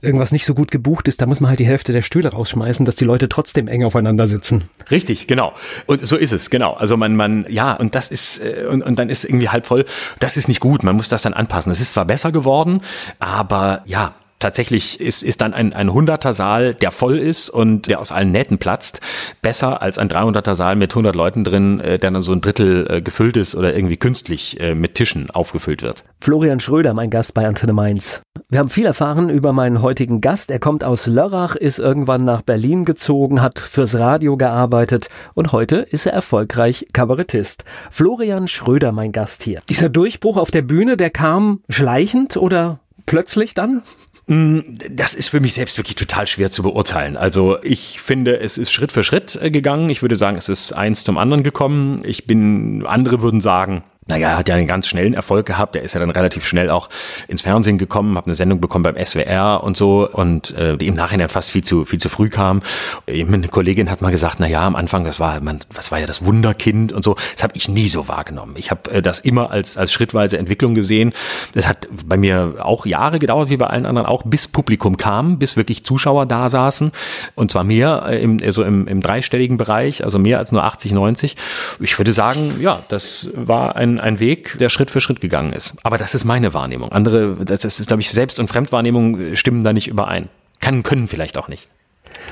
irgendwas nicht so gut gebucht ist, da muss man halt die Hälfte der Stühle rausschmeißen, dass die Leute trotzdem eng aufeinander sitzen. Richtig, genau. Und so ist es, genau. Also man, man, ja, und das ist, äh, und, und dann ist irgendwie halb voll. Das ist nicht gut. Man muss das dann anpassen. Es ist zwar besser geworden, aber ja, tatsächlich ist, ist dann ein, ein 100er Saal, der voll ist und der aus allen Nähten platzt, besser als ein 300er Saal mit 100 Leuten drin, äh, der dann so ein Drittel äh, gefüllt ist oder irgendwie künstlich äh, mit Tischen aufgefüllt wird. Florian Schröder, mein Gast bei Antenne Mainz. Wir haben viel erfahren über meinen heutigen Gast. Er kommt aus Lörrach, ist irgendwann nach Berlin gezogen, hat fürs Radio gearbeitet und heute ist er erfolgreich Kabarettist. Florian Schröder, mein Gast hier. Dieser Durchbruch auf der Bühne, der kam schleichend oder plötzlich dann? Mm, das ist für mich selbst wirklich total schwer zu beurteilen. Also ich finde, es ist Schritt für Schritt äh, gegangen. Ich würde sagen, es ist eins zum anderen gekommen. Ich bin, andere würden sagen, naja, er hat ja einen ganz schnellen Erfolg gehabt. Er ist ja dann relativ schnell auch ins Fernsehen gekommen, hat eine Sendung bekommen beim SWR und so und äh, die im Nachhinein fast viel zu viel zu früh kam. Eine Kollegin hat mal gesagt, na ja, am Anfang, das war man, was war ja das Wunderkind und so. Das habe ich nie so wahrgenommen. Ich habe äh, das immer als als schrittweise Entwicklung gesehen. Das hat bei mir auch Jahre gedauert, wie bei allen anderen auch, bis Publikum kam, bis wirklich Zuschauer da saßen und zwar mehr äh, im also im, im dreistelligen Bereich, also mehr als nur 80, 90. Ich würde sagen, ja, das war ein ein, Weg, der Schritt für Schritt gegangen ist. Aber das ist meine Wahrnehmung. Andere, das ist, glaube ich, Selbst- und Fremdwahrnehmung stimmen da nicht überein. Kann, können vielleicht auch nicht.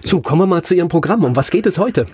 So, kommen wir mal zu Ihrem Programm. Um was geht es heute?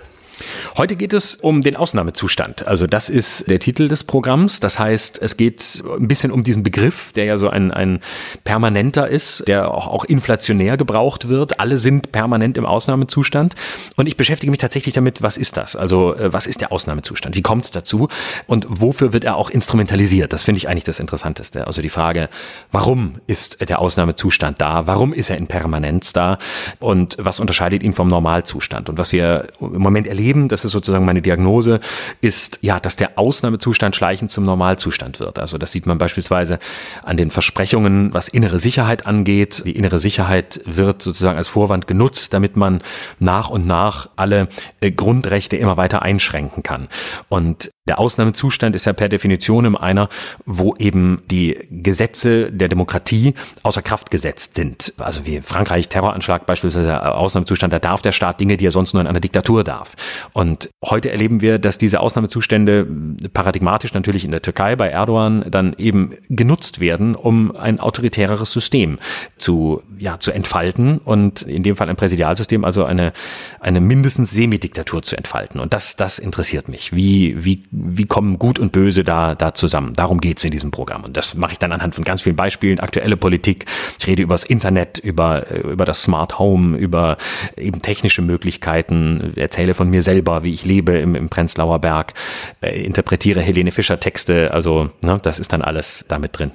Heute geht es um den Ausnahmezustand. Also das ist der Titel des Programms. Das heißt, es geht ein bisschen um diesen Begriff, der ja so ein, ein permanenter ist, der auch, auch inflationär gebraucht wird. Alle sind permanent im Ausnahmezustand. Und ich beschäftige mich tatsächlich damit, was ist das? Also äh, was ist der Ausnahmezustand? Wie kommt es dazu? Und wofür wird er auch instrumentalisiert? Das finde ich eigentlich das Interessanteste. Also die Frage, warum ist der Ausnahmezustand da? Warum ist er in Permanenz da? Und was unterscheidet ihn vom Normalzustand? Und was wir im Moment erleben, erleben, das ist sozusagen meine Diagnose, ist ja, dass der Ausnahmezustand schleichend zum Normalzustand wird. Also das sieht man beispielsweise an den Versprechungen, was innere Sicherheit angeht. Die innere Sicherheit wird sozusagen als Vorwand genutzt, damit man nach und nach alle äh, Grundrechte immer weiter einschränken kann. Und der Ausnahmezustand ist ja per Definition einer, wo eben die Gesetze der Demokratie außer Kraft gesetzt sind. Also wie Frankreich Terroranschlag beispielsweise Ausnahmezustand, da darf der Staat Dinge, die er sonst nur in einer Diktatur darf. Und heute erleben wir, dass diese Ausnahmezustände paradigmatisch natürlich in der Türkei bei Erdogan dann eben genutzt werden, um ein autoritäreres System zu, ja, zu entfalten und in dem Fall ein Präsidialsystem, also eine, eine mindestens Semidiktatur zu entfalten. Und das, das interessiert mich. Wie, wie wie kommen Gut und Böse da, da zusammen? Darum geht's in diesem Programm. Und das mache ich dann anhand von ganz vielen Beispielen. Aktuelle Politik. Ich rede über das Internet, über, äh, über das Smart Home, über eben technische Möglichkeiten, erzähle von mir selber, wie ich lebe im, im Prenzlauer Berg, äh, interpretiere Helene Fischer Texte. Also, ne, das ist dann alles damit drin.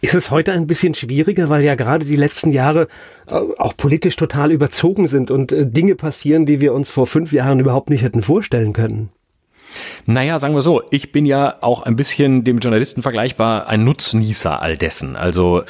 Ist es heute ein bisschen schwieriger, weil ja gerade die letzten Jahre äh, auch politisch total überzogen sind und äh, Dinge passieren, die wir uns vor fünf Jahren überhaupt nicht hätten vorstellen können? Naja, sagen wir so, ich bin ja auch ein bisschen dem Journalisten vergleichbar ein Nutznießer all dessen. Also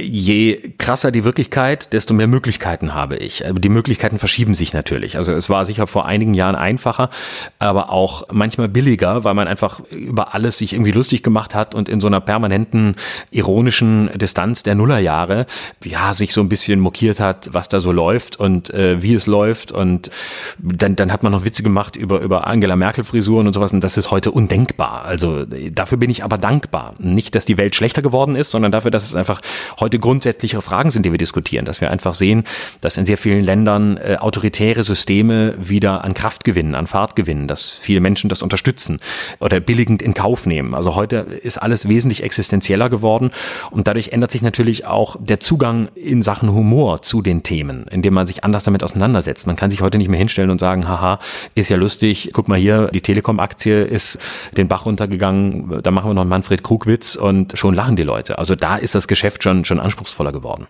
je krasser die Wirklichkeit, desto mehr Möglichkeiten habe ich. Die Möglichkeiten verschieben sich natürlich. Also es war sicher vor einigen Jahren einfacher, aber auch manchmal billiger, weil man einfach über alles sich irgendwie lustig gemacht hat und in so einer permanenten ironischen Distanz der Nullerjahre ja sich so ein bisschen mokiert hat, was da so läuft und äh, wie es läuft und dann dann hat man noch Witze gemacht über über Angela Merkel Frisuren und sowas und das ist heute undenkbar. Also dafür bin ich aber dankbar. Nicht, dass die Welt schlechter geworden ist, sondern dafür, dass es einfach heute grundsätzlichere Fragen sind, die wir diskutieren, dass wir einfach sehen, dass in sehr vielen Ländern äh, autoritäre Systeme wieder an Kraft gewinnen, an Fahrt gewinnen, dass viele Menschen das unterstützen oder billigend in Kauf nehmen. Also heute ist alles wesentlich existenzieller geworden und dadurch ändert sich natürlich auch der Zugang in Sachen Humor zu den Themen, indem man sich anders damit auseinandersetzt. Man kann sich heute nicht mehr hinstellen und sagen, haha, ist ja lustig, guck mal hier, die Telekom-Aktie ist den Bach runtergegangen, da machen wir noch einen Manfred Krugwitz und schon lachen die Leute. Also da ist das Geschäft schon, schon schon anspruchsvoller geworden.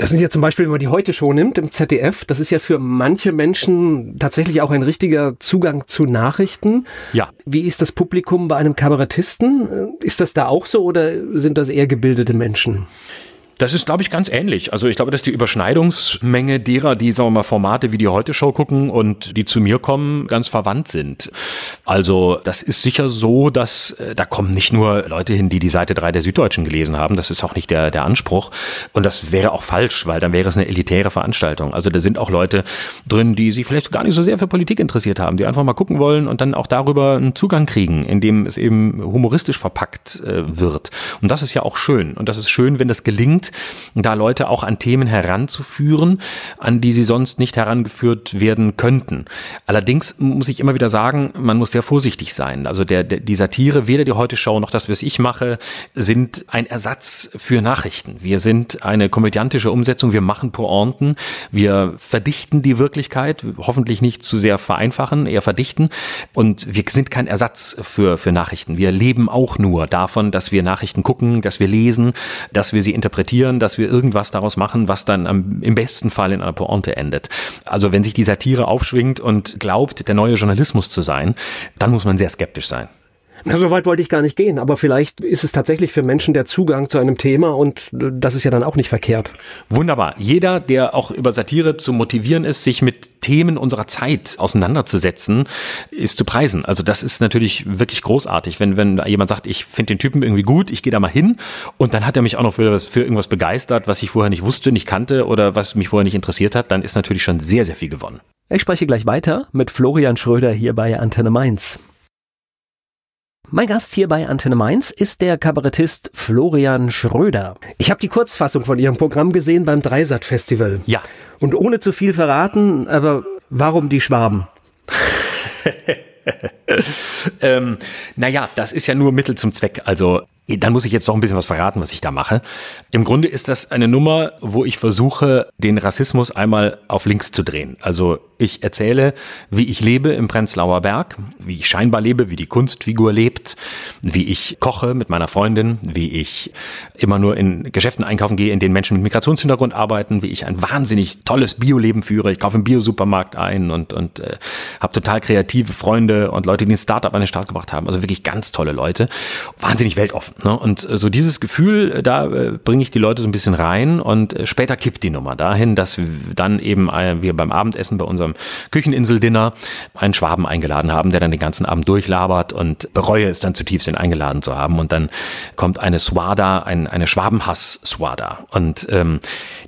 Das ist ja zum Beispiel, wenn man die heute Show nimmt im ZDF, das ist ja für manche Menschen tatsächlich auch ein richtiger Zugang zu Nachrichten. Ja. Wie ist das Publikum bei einem Kabarettisten? Ist das da auch so oder sind das eher gebildete Menschen? Das ist, glaube ich, ganz ähnlich. Also ich glaube, dass die Überschneidungsmenge derer, die, sagen wir mal, Formate wie die Heute-Show gucken und die zu mir kommen, ganz verwandt sind. Also das ist sicher so, dass äh, da kommen nicht nur Leute hin, die die Seite 3 der Süddeutschen gelesen haben. Das ist auch nicht der, der Anspruch. Und das wäre auch falsch, weil dann wäre es eine elitäre Veranstaltung. Also da sind auch Leute drin, die sich vielleicht gar nicht so sehr für Politik interessiert haben, die einfach mal gucken wollen und dann auch darüber einen Zugang kriegen, indem es eben humoristisch verpackt äh, wird. Und das ist ja auch schön. Und das ist schön, wenn das gelingt, da Leute auch an Themen heranzuführen, an die sie sonst nicht herangeführt werden könnten. Allerdings muss ich immer wieder sagen, man muss sehr vorsichtig sein. Also der, der die Satire, weder die Heute-Show noch das, was ich mache, sind ein Ersatz für Nachrichten. Wir sind eine komödiantische Umsetzung, wir machen Pointen, wir verdichten die Wirklichkeit, hoffentlich nicht zu sehr vereinfachen, eher verdichten und wir sind kein Ersatz für, für Nachrichten. Wir leben auch nur davon, dass wir Nachrichten gucken, dass wir lesen, dass wir sie interpretieren interpretieren, dass wir irgendwas daraus machen, was dann am, im besten Fall in einer Pointe endet. Also wenn sich die Satire aufschwingt und glaubt, der neue Journalismus zu sein, dann muss man sehr skeptisch sein. Na, so weit wollte ich gar nicht gehen, aber vielleicht ist es tatsächlich für Menschen der Zugang zu einem Thema und das ist ja dann auch nicht verkehrt. Wunderbar. Jeder, der auch über Satire zu motivieren ist, sich mit Themen unserer Zeit auseinanderzusetzen, ist zu preisen. Also das ist natürlich wirklich großartig, wenn, wenn jemand sagt, ich finde den Typen irgendwie gut, ich gehe da mal hin und dann hat er mich auch noch für, für irgendwas begeistert, was ich vorher nicht wusste, nicht kannte oder was mich vorher nicht interessiert hat, dann ist natürlich schon sehr, sehr viel gewonnen. Ich spreche gleich weiter mit Florian Schröder hier bei Antenne Mainz. Mein Gast hier bei Antenne Mainz ist der Kabarettist Florian Schröder. Ich habe die Kurzfassung von Ihrem Programm gesehen beim Dreisat Festival. Ja. Und ohne zu viel verraten, aber warum die Schwaben? [laughs] ähm, naja, das ist ja nur Mittel zum Zweck. Also dann muss ich jetzt doch ein bisschen was verraten, was ich da mache. Im Grunde ist das eine Nummer, wo ich versuche, den Rassismus einmal auf links zu drehen. Also ich erzähle, wie ich lebe im Prenzlauer Berg, wie ich scheinbar lebe, wie die Kunstfigur lebt, wie ich koche mit meiner Freundin, wie ich immer nur in Geschäften einkaufen gehe, in denen Menschen mit Migrationshintergrund arbeiten, wie ich ein wahnsinnig tolles Bioleben führe. Ich kaufe im Biosupermarkt ein und, und äh, habe total kreative Freunde und Leute, die ein Startup an den Start gebracht haben. Also wirklich ganz tolle Leute. Wahnsinnig weltoffen. Ne? Und so dieses Gefühl, äh, da äh, bringe ich die Leute so ein bisschen rein und äh, später kippt die Nummer dahin, dass dann eben äh, wir beim Abendessen bei unserem Kücheninsel-Dinner einen Schwaben eingeladen haben, der dann den ganzen Abend durchlabert und bereue es dann zutiefst, ihn eingeladen zu haben. Und dann kommt eine Swada, ein, eine Schwabenhass-Swada. Und ähm,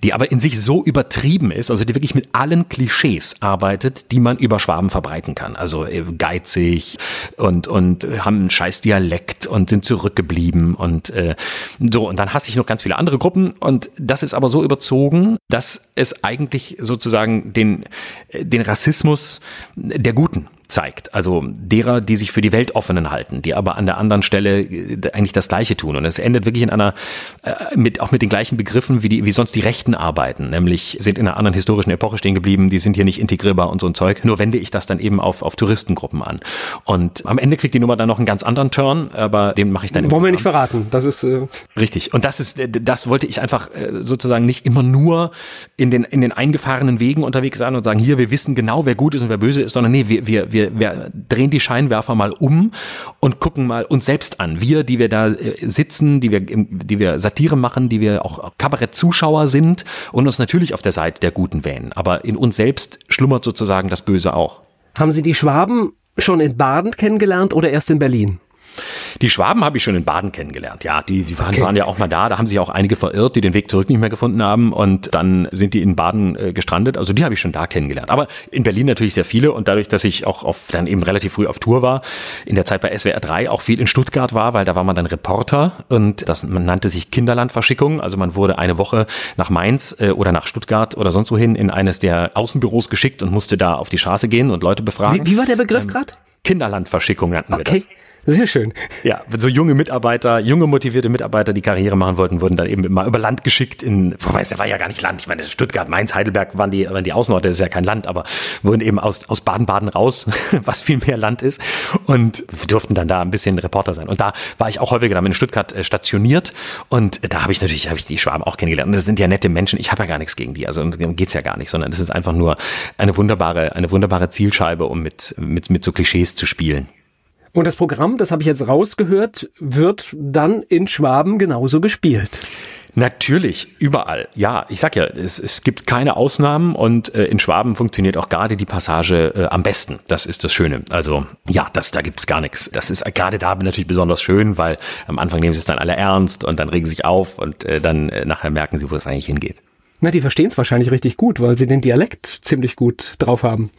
die aber in sich so übertrieben ist, also die wirklich mit allen Klischees arbeitet, die man über Schwaben verbreiten kann. Also äh, geizig und, und haben einen scheiß Dialekt und sind zurückgeblieben und äh, so. Und dann hasse ich noch ganz viele andere Gruppen. Und das ist aber so überzogen, dass es eigentlich sozusagen den, äh, den Rassismus der Guten zeigt. Also derer, die sich für die Weltoffenen halten, die aber an der anderen Stelle äh, eigentlich das Gleiche tun. Und es endet wirklich in einer, äh, mit, auch mit den gleichen Begriffen, wie, die, wie sonst die Rechten arbeiten. Nämlich sind in einer anderen historischen Epoche stehen geblieben, die sind hier nicht integrierbar und so ein Zeug. Nur wende ich das dann eben auf, auf Touristengruppen an. Und am Ende kriegt die Nummer dann noch einen ganz anderen Turn, aber den mache ich dann Wollen wir nicht verraten. Das ist äh richtig. Und das ist, äh, das wollte ich einfach sozusagen nicht immer nur in den, in den eingefahrenen Wegen unterwegs sein und sagen, hier, wir wissen genau, wer gut ist und wer böse ist, sondern nee, wir, wir, wir wir, wir drehen die Scheinwerfer mal um und gucken mal uns selbst an. Wir, die wir da äh, sitzen, die wir, die wir Satire machen, die wir auch Kabarettzuschauer sind und uns natürlich auf der Seite der Guten wähnen. Aber in uns selbst schlummert sozusagen das Böse auch. Haben Sie die Schwaben schon in Baden kennengelernt oder erst in Berlin? Die Schwaben habe ich schon in Baden kennengelernt. Ja, die, die waren, okay. waren ja auch mal da. Da haben sich auch einige verirrt, die den Weg zurück nicht mehr gefunden haben. Und dann sind die in Baden äh, gestrandet. Also die habe ich schon da kennengelernt. Aber in Berlin natürlich sehr viele. Und dadurch, dass ich auch auf, dann eben relativ früh auf Tour war, in der Zeit bei SWR 3 auch viel in Stuttgart war, weil da war man dann Reporter. Und das man nannte sich Kinderlandverschickung. Also man wurde eine Woche nach Mainz äh, oder nach Stuttgart oder sonst wohin in eines der Außenbüros geschickt und musste da auf die Straße gehen und Leute befragen. Wie, wie war der Begriff ähm, gerade? Kinderlandverschickung nannten okay. wir das. Sehr schön. Ja, so junge Mitarbeiter, junge motivierte Mitarbeiter, die Karriere machen wollten, wurden dann eben immer über Land geschickt in, wobei es war ja gar nicht Land. Ich meine, Stuttgart, Mainz, Heidelberg waren die, waren die Außenorte, das ist ja kein Land, aber wurden eben aus, aus Baden-Baden raus, [laughs] was viel mehr Land ist und durften dann da ein bisschen Reporter sein. Und da war ich auch häufiger dann in Stuttgart äh, stationiert und da habe ich natürlich, habe ich die Schwaben auch kennengelernt. Und das sind ja nette Menschen. Ich habe ja gar nichts gegen die. Also geht's ja gar nicht, sondern das ist einfach nur eine wunderbare, eine wunderbare Zielscheibe, um mit, mit, mit so Klischees zu spielen. Und das Programm, das habe ich jetzt rausgehört, wird dann in Schwaben genauso gespielt. Natürlich, überall. Ja, ich sag ja, es, es gibt keine Ausnahmen und äh, in Schwaben funktioniert auch gerade die Passage äh, am besten. Das ist das Schöne. Also ja, das, da gibt's gar nichts. Das ist äh, gerade da natürlich besonders schön, weil am Anfang nehmen sie es dann alle ernst und dann regen sie sich auf und äh, dann äh, nachher merken sie, wo es eigentlich hingeht. Na, die verstehen es wahrscheinlich richtig gut, weil sie den Dialekt ziemlich gut drauf haben.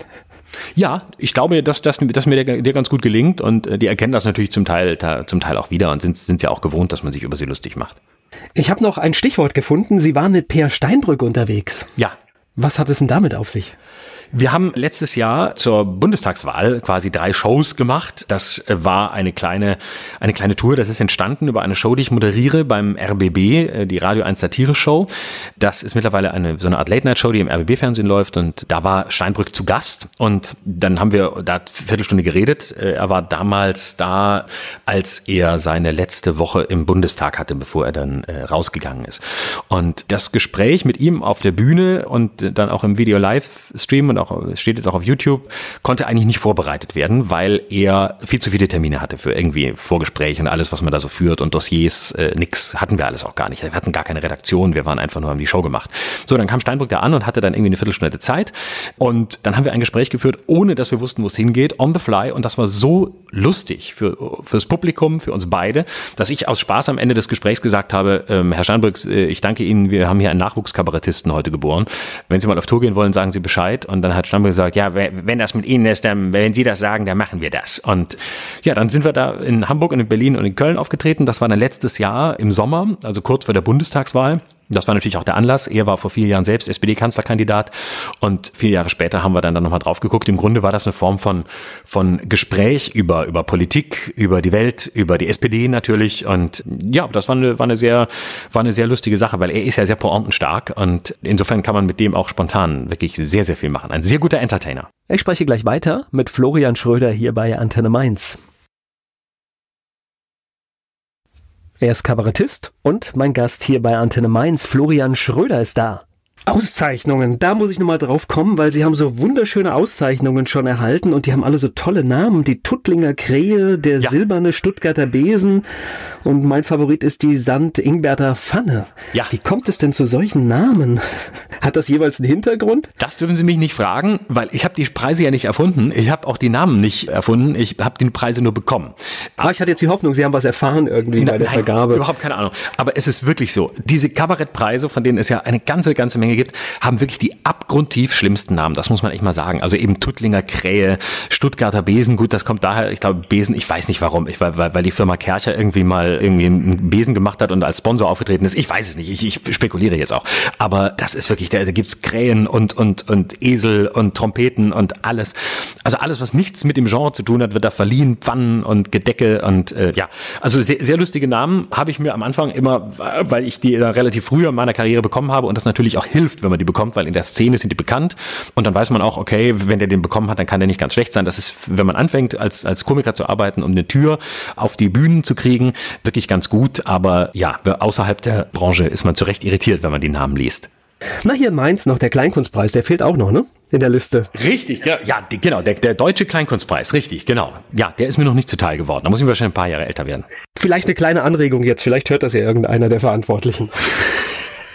Ja, ich glaube, dass, dass, dass mir der, der ganz gut gelingt und äh, die erkennen das natürlich zum Teil, da, zum Teil auch wieder und sind, sind ja auch gewohnt, dass man sich über sie lustig macht. Ich habe noch ein Stichwort gefunden. Sie waren mit Per Steinbrück unterwegs. Ja. Was hat es denn damit auf sich? Wir haben letztes Jahr zur Bundestagswahl quasi drei Shows gemacht. Das war eine kleine, eine kleine Tour. Das ist entstanden über eine Show, die ich moderiere beim RBB, äh, die Radio 1 Satire Show. Das ist mittlerweile eine, so eine Art Late-Night-Show, die im RBB-Fernsehen läuft. Und da war Steinbrück zu Gast. Und dann haben wir da Viertelstunde geredet. Äh, er war damals da, als er seine letzte Woche im Bundestag hatte, bevor er dann äh, rausgegangen ist. Und das Gespräch mit ihm auf der Bühne und dann auch im Video-Live-Stream und auch, es steht jetzt auch auf YouTube, konnte eigentlich nicht vorbereitet werden, weil er viel zu viele Termine hatte für irgendwie Vorgespräche und alles, was man da so führt und Dossiers, äh, nix hatten wir alles auch gar nicht. Wir hatten gar keine Redaktion, wir waren einfach nur, haben die Show gemacht. So, dann kam Steinbrück da an und hatte dann irgendwie eine Viertelstunde Zeit und dann haben wir ein Gespräch geführt, ohne dass wir wussten, wo es hingeht, on the fly und das war so lustig für, fürs Publikum, für uns beide, dass ich aus Spaß am Ende des Gesprächs gesagt habe, ähm, Herr Steinbrück, äh, ich danke Ihnen, wir haben hier einen Nachwuchskabarettisten heute geboren. Wenn Sie mal auf Tour gehen wollen, sagen Sie Bescheid und dann dann hat Stambul gesagt, ja, wenn das mit Ihnen ist, dann, wenn Sie das sagen, dann machen wir das. Und ja, dann sind wir da in Hamburg und in Berlin und in Köln aufgetreten. Das war dann letztes Jahr im Sommer, also kurz vor der Bundestagswahl. Das war natürlich auch der Anlass. Er war vor vier Jahren selbst SPD-Kanzlerkandidat und vier Jahre später haben wir dann, dann nochmal drauf geguckt. Im Grunde war das eine Form von, von Gespräch über, über Politik, über die Welt, über die SPD natürlich und ja, das war eine, war eine sehr, war eine sehr lustige Sache, weil er ist ja sehr pointenstark und insofern kann man mit dem auch spontan wirklich sehr, sehr viel machen. Ein sehr guter Entertainer. Ich spreche gleich weiter mit Florian Schröder hier bei Antenne Mainz. Er ist Kabarettist und mein Gast hier bei Antenne Mainz, Florian Schröder, ist da. Auszeichnungen, da muss ich nochmal drauf kommen, weil sie haben so wunderschöne Auszeichnungen schon erhalten und die haben alle so tolle Namen. Die Tuttlinger Krähe, der ja. silberne Stuttgarter Besen und mein Favorit ist die Sand Ingberter Pfanne. Ja. Wie kommt es denn zu solchen Namen? [laughs] Hat das jeweils einen Hintergrund? Das dürfen Sie mich nicht fragen, weil ich habe die Preise ja nicht erfunden. Ich habe auch die Namen nicht erfunden. Ich habe die Preise nur bekommen. Aber ich hatte jetzt die Hoffnung, Sie haben was erfahren irgendwie Na, bei der nein, Vergabe. Überhaupt keine Ahnung. Aber es ist wirklich so. Diese Kabarettpreise, von denen es ja eine ganze, ganze Menge gibt, haben wirklich die abgrundtief schlimmsten Namen. Das muss man echt mal sagen. Also eben Tuttlinger Krähe, Stuttgarter Besen. Gut, das kommt daher, ich glaube, Besen, ich weiß nicht warum. Ich, weil, weil die Firma Kercher irgendwie mal irgendwie einen Besen gemacht hat und als Sponsor aufgetreten ist. Ich weiß es nicht. Ich, ich spekuliere jetzt auch. Aber das ist wirklich, da, da gibt's Krähen und, und, und Esel und Trompeten und alles. Also alles, was nichts mit dem Genre zu tun hat, wird da verliehen. Pfannen und Gedecke und äh, ja. Also sehr, sehr lustige Namen habe ich mir am Anfang immer, weil ich die relativ früh in meiner Karriere bekommen habe und das natürlich auch hilft, wenn man die bekommt, weil in der Szene sind die bekannt und dann weiß man auch, okay, wenn der den bekommen hat, dann kann der nicht ganz schlecht sein. Das ist, wenn man anfängt, als, als Komiker zu arbeiten, um eine Tür auf die Bühnen zu kriegen, wirklich ganz gut. Aber ja, außerhalb der Branche ist man zu Recht irritiert, wenn man die Namen liest. Na, hier in Mainz noch der Kleinkunstpreis, der fehlt auch noch, ne? In der Liste. Richtig, ja, ja genau, der, der deutsche Kleinkunstpreis, richtig, genau. Ja, der ist mir noch nicht zuteil geworden. Da muss ich wahrscheinlich ein paar Jahre älter werden. Vielleicht eine kleine Anregung jetzt, vielleicht hört das ja irgendeiner der Verantwortlichen.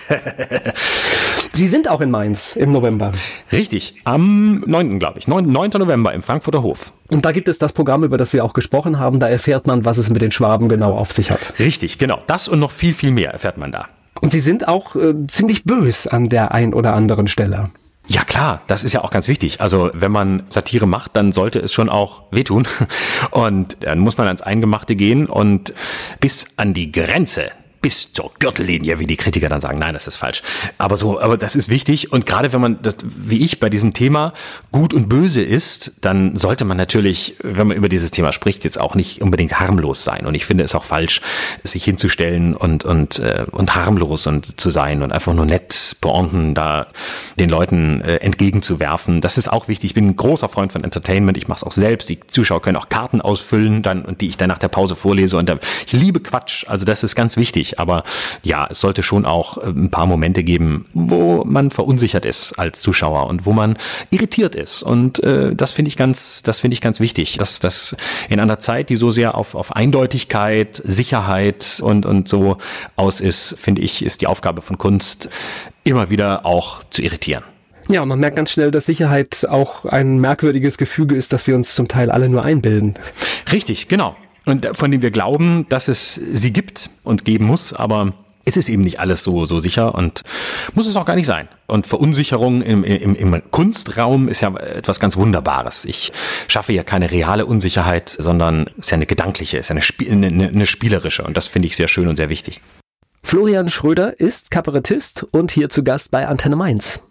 [laughs] Sie sind auch in Mainz im November. Richtig, am 9. glaube ich, 9, 9. November im Frankfurter Hof. Und da gibt es das Programm, über das wir auch gesprochen haben. Da erfährt man, was es mit den Schwaben genau auf sich hat. Richtig, genau. Das und noch viel, viel mehr erfährt man da. Und Sie sind auch äh, ziemlich bös an der ein oder anderen Stelle. Ja klar, das ist ja auch ganz wichtig. Also wenn man Satire macht, dann sollte es schon auch wehtun. [laughs] Und dann muss man ans Eingemachte gehen und bis an die Grenze bis zur Gürtellinie, wie die Kritiker dann sagen. Nein, das ist falsch. Aber so, aber das ist wichtig. Und gerade wenn man das, wie ich bei diesem Thema gut und böse ist, dann sollte man natürlich, wenn man über dieses Thema spricht, jetzt auch nicht unbedingt harmlos sein. Und ich finde es auch falsch, sich hinzustellen und, und, äh, und harmlos und zu sein und einfach nur nett Pointen da den Leuten äh, entgegenzuwerfen. Das ist auch wichtig. Ich bin ein großer Freund von Entertainment. Ich mache es auch selbst. Die Zuschauer können auch Karten ausfüllen, dann, und die ich dann nach der Pause vorlese. Und äh, ich liebe Quatsch. Also das ist ganz wichtig. Aber ja, es sollte schon auch äh, ein paar Momente geben, wo man verunsichert ist als Zuschauer und wo man irritiert ist. Und äh, das finde ich ganz, das finde ich ganz wichtig, dass das in einer Zeit, die so sehr auf, auf Eindeutigkeit, Sicherheit und, und so aus ist, finde ich, ist die Aufgabe von Kunst immer wieder auch zu irritieren. Ja, man merkt ganz schnell, dass Sicherheit auch ein merkwürdiges Gefüge ist, das wir uns zum Teil alle nur einbilden. Richtig, genau und von dem wir glauben, dass es sie gibt und geben muss, aber es ist eben nicht alles so, so sicher und muss es auch gar nicht sein. Und Verunsicherung im, im, im Kunstraum ist ja etwas ganz Wunderbares. Ich schaffe ja keine reale Unsicherheit, sondern ist ja eine gedankliche, es ist eine, eine, eine spielerische und das finde ich sehr schön und sehr wichtig. Florian Schröder ist Kabarettist und hier zu Gast bei Antenne Mainz.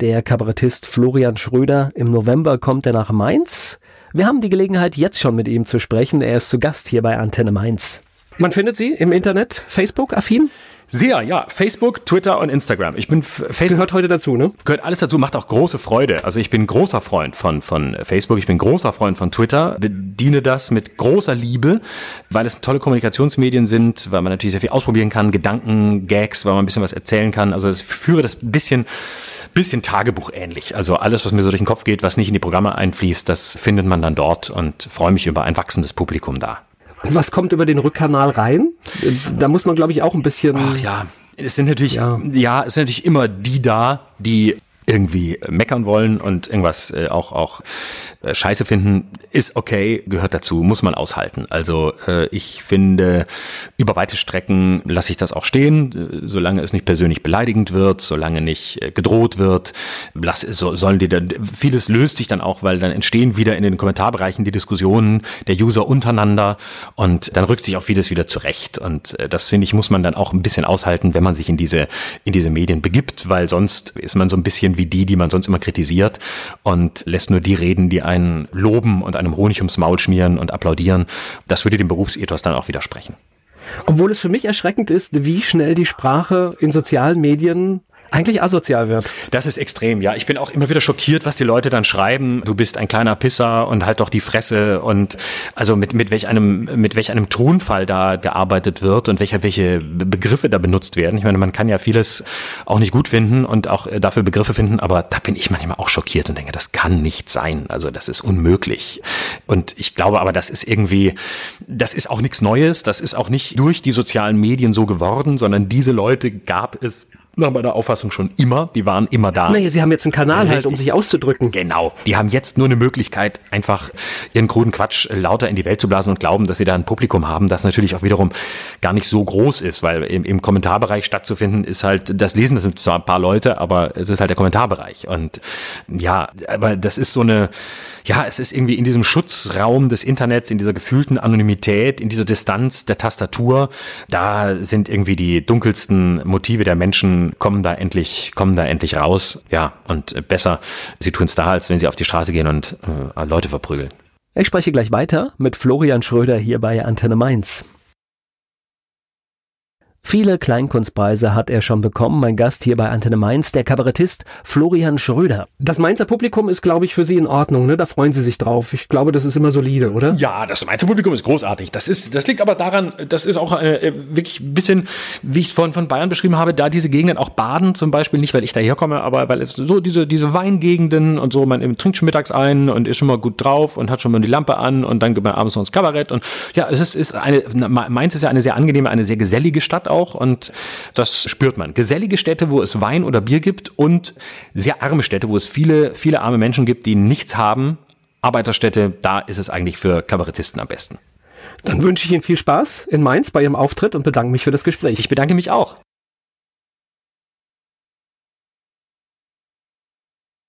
Der Kabarettist Florian Schröder. Im November kommt er nach Mainz. Wir haben die Gelegenheit, jetzt schon mit ihm zu sprechen. Er ist zu Gast hier bei Antenne Mainz. Man findet Sie im Internet, Facebook-affin? Sehr, ja. Facebook, Twitter und Instagram. Ich bin Facebook. Gehört heute dazu, ne? Gehört alles dazu, macht auch große Freude. Also ich bin großer Freund von, von Facebook, ich bin großer Freund von Twitter, bediene das mit großer Liebe, weil es tolle Kommunikationsmedien sind, weil man natürlich sehr viel ausprobieren kann, Gedanken, Gags, weil man ein bisschen was erzählen kann. Also ich führe das ein bisschen bisschen Tagebuch ähnlich. Also alles, was mir so durch den Kopf geht, was nicht in die Programme einfließt, das findet man dann dort und freue mich über ein wachsendes Publikum da. Was kommt über den Rückkanal rein? Da muss man, glaube ich, auch ein bisschen. Ach ja, es sind natürlich, ja. ja, es sind natürlich immer die da, die irgendwie meckern wollen und irgendwas äh, auch, auch äh, scheiße finden, ist okay, gehört dazu, muss man aushalten. Also äh, ich finde, über weite Strecken lasse ich das auch stehen, äh, solange es nicht persönlich beleidigend wird, solange nicht äh, gedroht wird, lass, so, sollen die dann, vieles löst sich dann auch, weil dann entstehen wieder in den Kommentarbereichen die Diskussionen der User untereinander und dann rückt sich auch vieles wieder zurecht. Und äh, das finde ich, muss man dann auch ein bisschen aushalten, wenn man sich in diese, in diese Medien begibt, weil sonst ist man so ein bisschen wie die, die man sonst immer kritisiert und lässt nur die reden, die einen loben und einem Honig ums Maul schmieren und applaudieren, das würde dem Berufsethos dann auch widersprechen. Obwohl es für mich erschreckend ist, wie schnell die Sprache in sozialen Medien eigentlich asozial wird. Das ist extrem, ja. Ich bin auch immer wieder schockiert, was die Leute dann schreiben. Du bist ein kleiner Pisser und halt doch die Fresse und also mit, mit welch einem, mit welch einem Tonfall da gearbeitet wird und welche, welche Begriffe da benutzt werden. Ich meine, man kann ja vieles auch nicht gut finden und auch dafür Begriffe finden, aber da bin ich manchmal auch schockiert und denke, das kann nicht sein. Also das ist unmöglich. Und ich glaube aber, das ist irgendwie, das ist auch nichts Neues. Das ist auch nicht durch die sozialen Medien so geworden, sondern diese Leute gab es nach meiner Auffassung schon immer. Die waren immer da. Naja, sie haben jetzt einen Kanal Richtig. halt, um sich auszudrücken. Genau. Die haben jetzt nur eine Möglichkeit, einfach ihren kruden Quatsch lauter in die Welt zu blasen und glauben, dass sie da ein Publikum haben, das natürlich auch wiederum gar nicht so groß ist, weil im, im Kommentarbereich stattzufinden ist halt, das lesen das sind zwar ein paar Leute, aber es ist halt der Kommentarbereich. Und ja, aber das ist so eine, ja, es ist irgendwie in diesem Schutzraum des Internets, in dieser gefühlten Anonymität, in dieser Distanz der Tastatur, da sind irgendwie die dunkelsten Motive der Menschen kommen da endlich, kommen da endlich raus. Ja, und besser, sie tun es da, als wenn sie auf die Straße gehen und äh, Leute verprügeln. Ich spreche gleich weiter mit Florian Schröder hier bei Antenne Mainz. Viele Kleinkunstpreise hat er schon bekommen. Mein Gast hier bei Antenne Mainz, der Kabarettist Florian Schröder. Das Mainzer Publikum ist, glaube ich, für Sie in Ordnung, ne? Da freuen Sie sich drauf. Ich glaube, das ist immer solide, oder? Ja, das Mainzer Publikum ist großartig. Das ist, das liegt aber daran, das ist auch eine, äh, wirklich ein bisschen, wie ich vorhin von Bayern beschrieben habe, da diese Gegenden auch Baden zum Beispiel, nicht weil ich daher komme, aber weil es so diese, diese Weingegenden und so, man trinkt schon mittags ein und ist schon mal gut drauf und hat schon mal die Lampe an und dann geht man abends noch ins Kabarett und ja, es ist, ist eine, Mainz ist ja eine sehr angenehme, eine sehr gesellige Stadt auch und das spürt man. Gesellige Städte, wo es Wein oder Bier gibt und sehr arme Städte, wo es viele, viele arme Menschen gibt, die nichts haben. Arbeiterstädte, da ist es eigentlich für Kabarettisten am besten. Dann wünsche ich Ihnen viel Spaß in Mainz bei Ihrem Auftritt und bedanke mich für das Gespräch. Ich bedanke mich auch.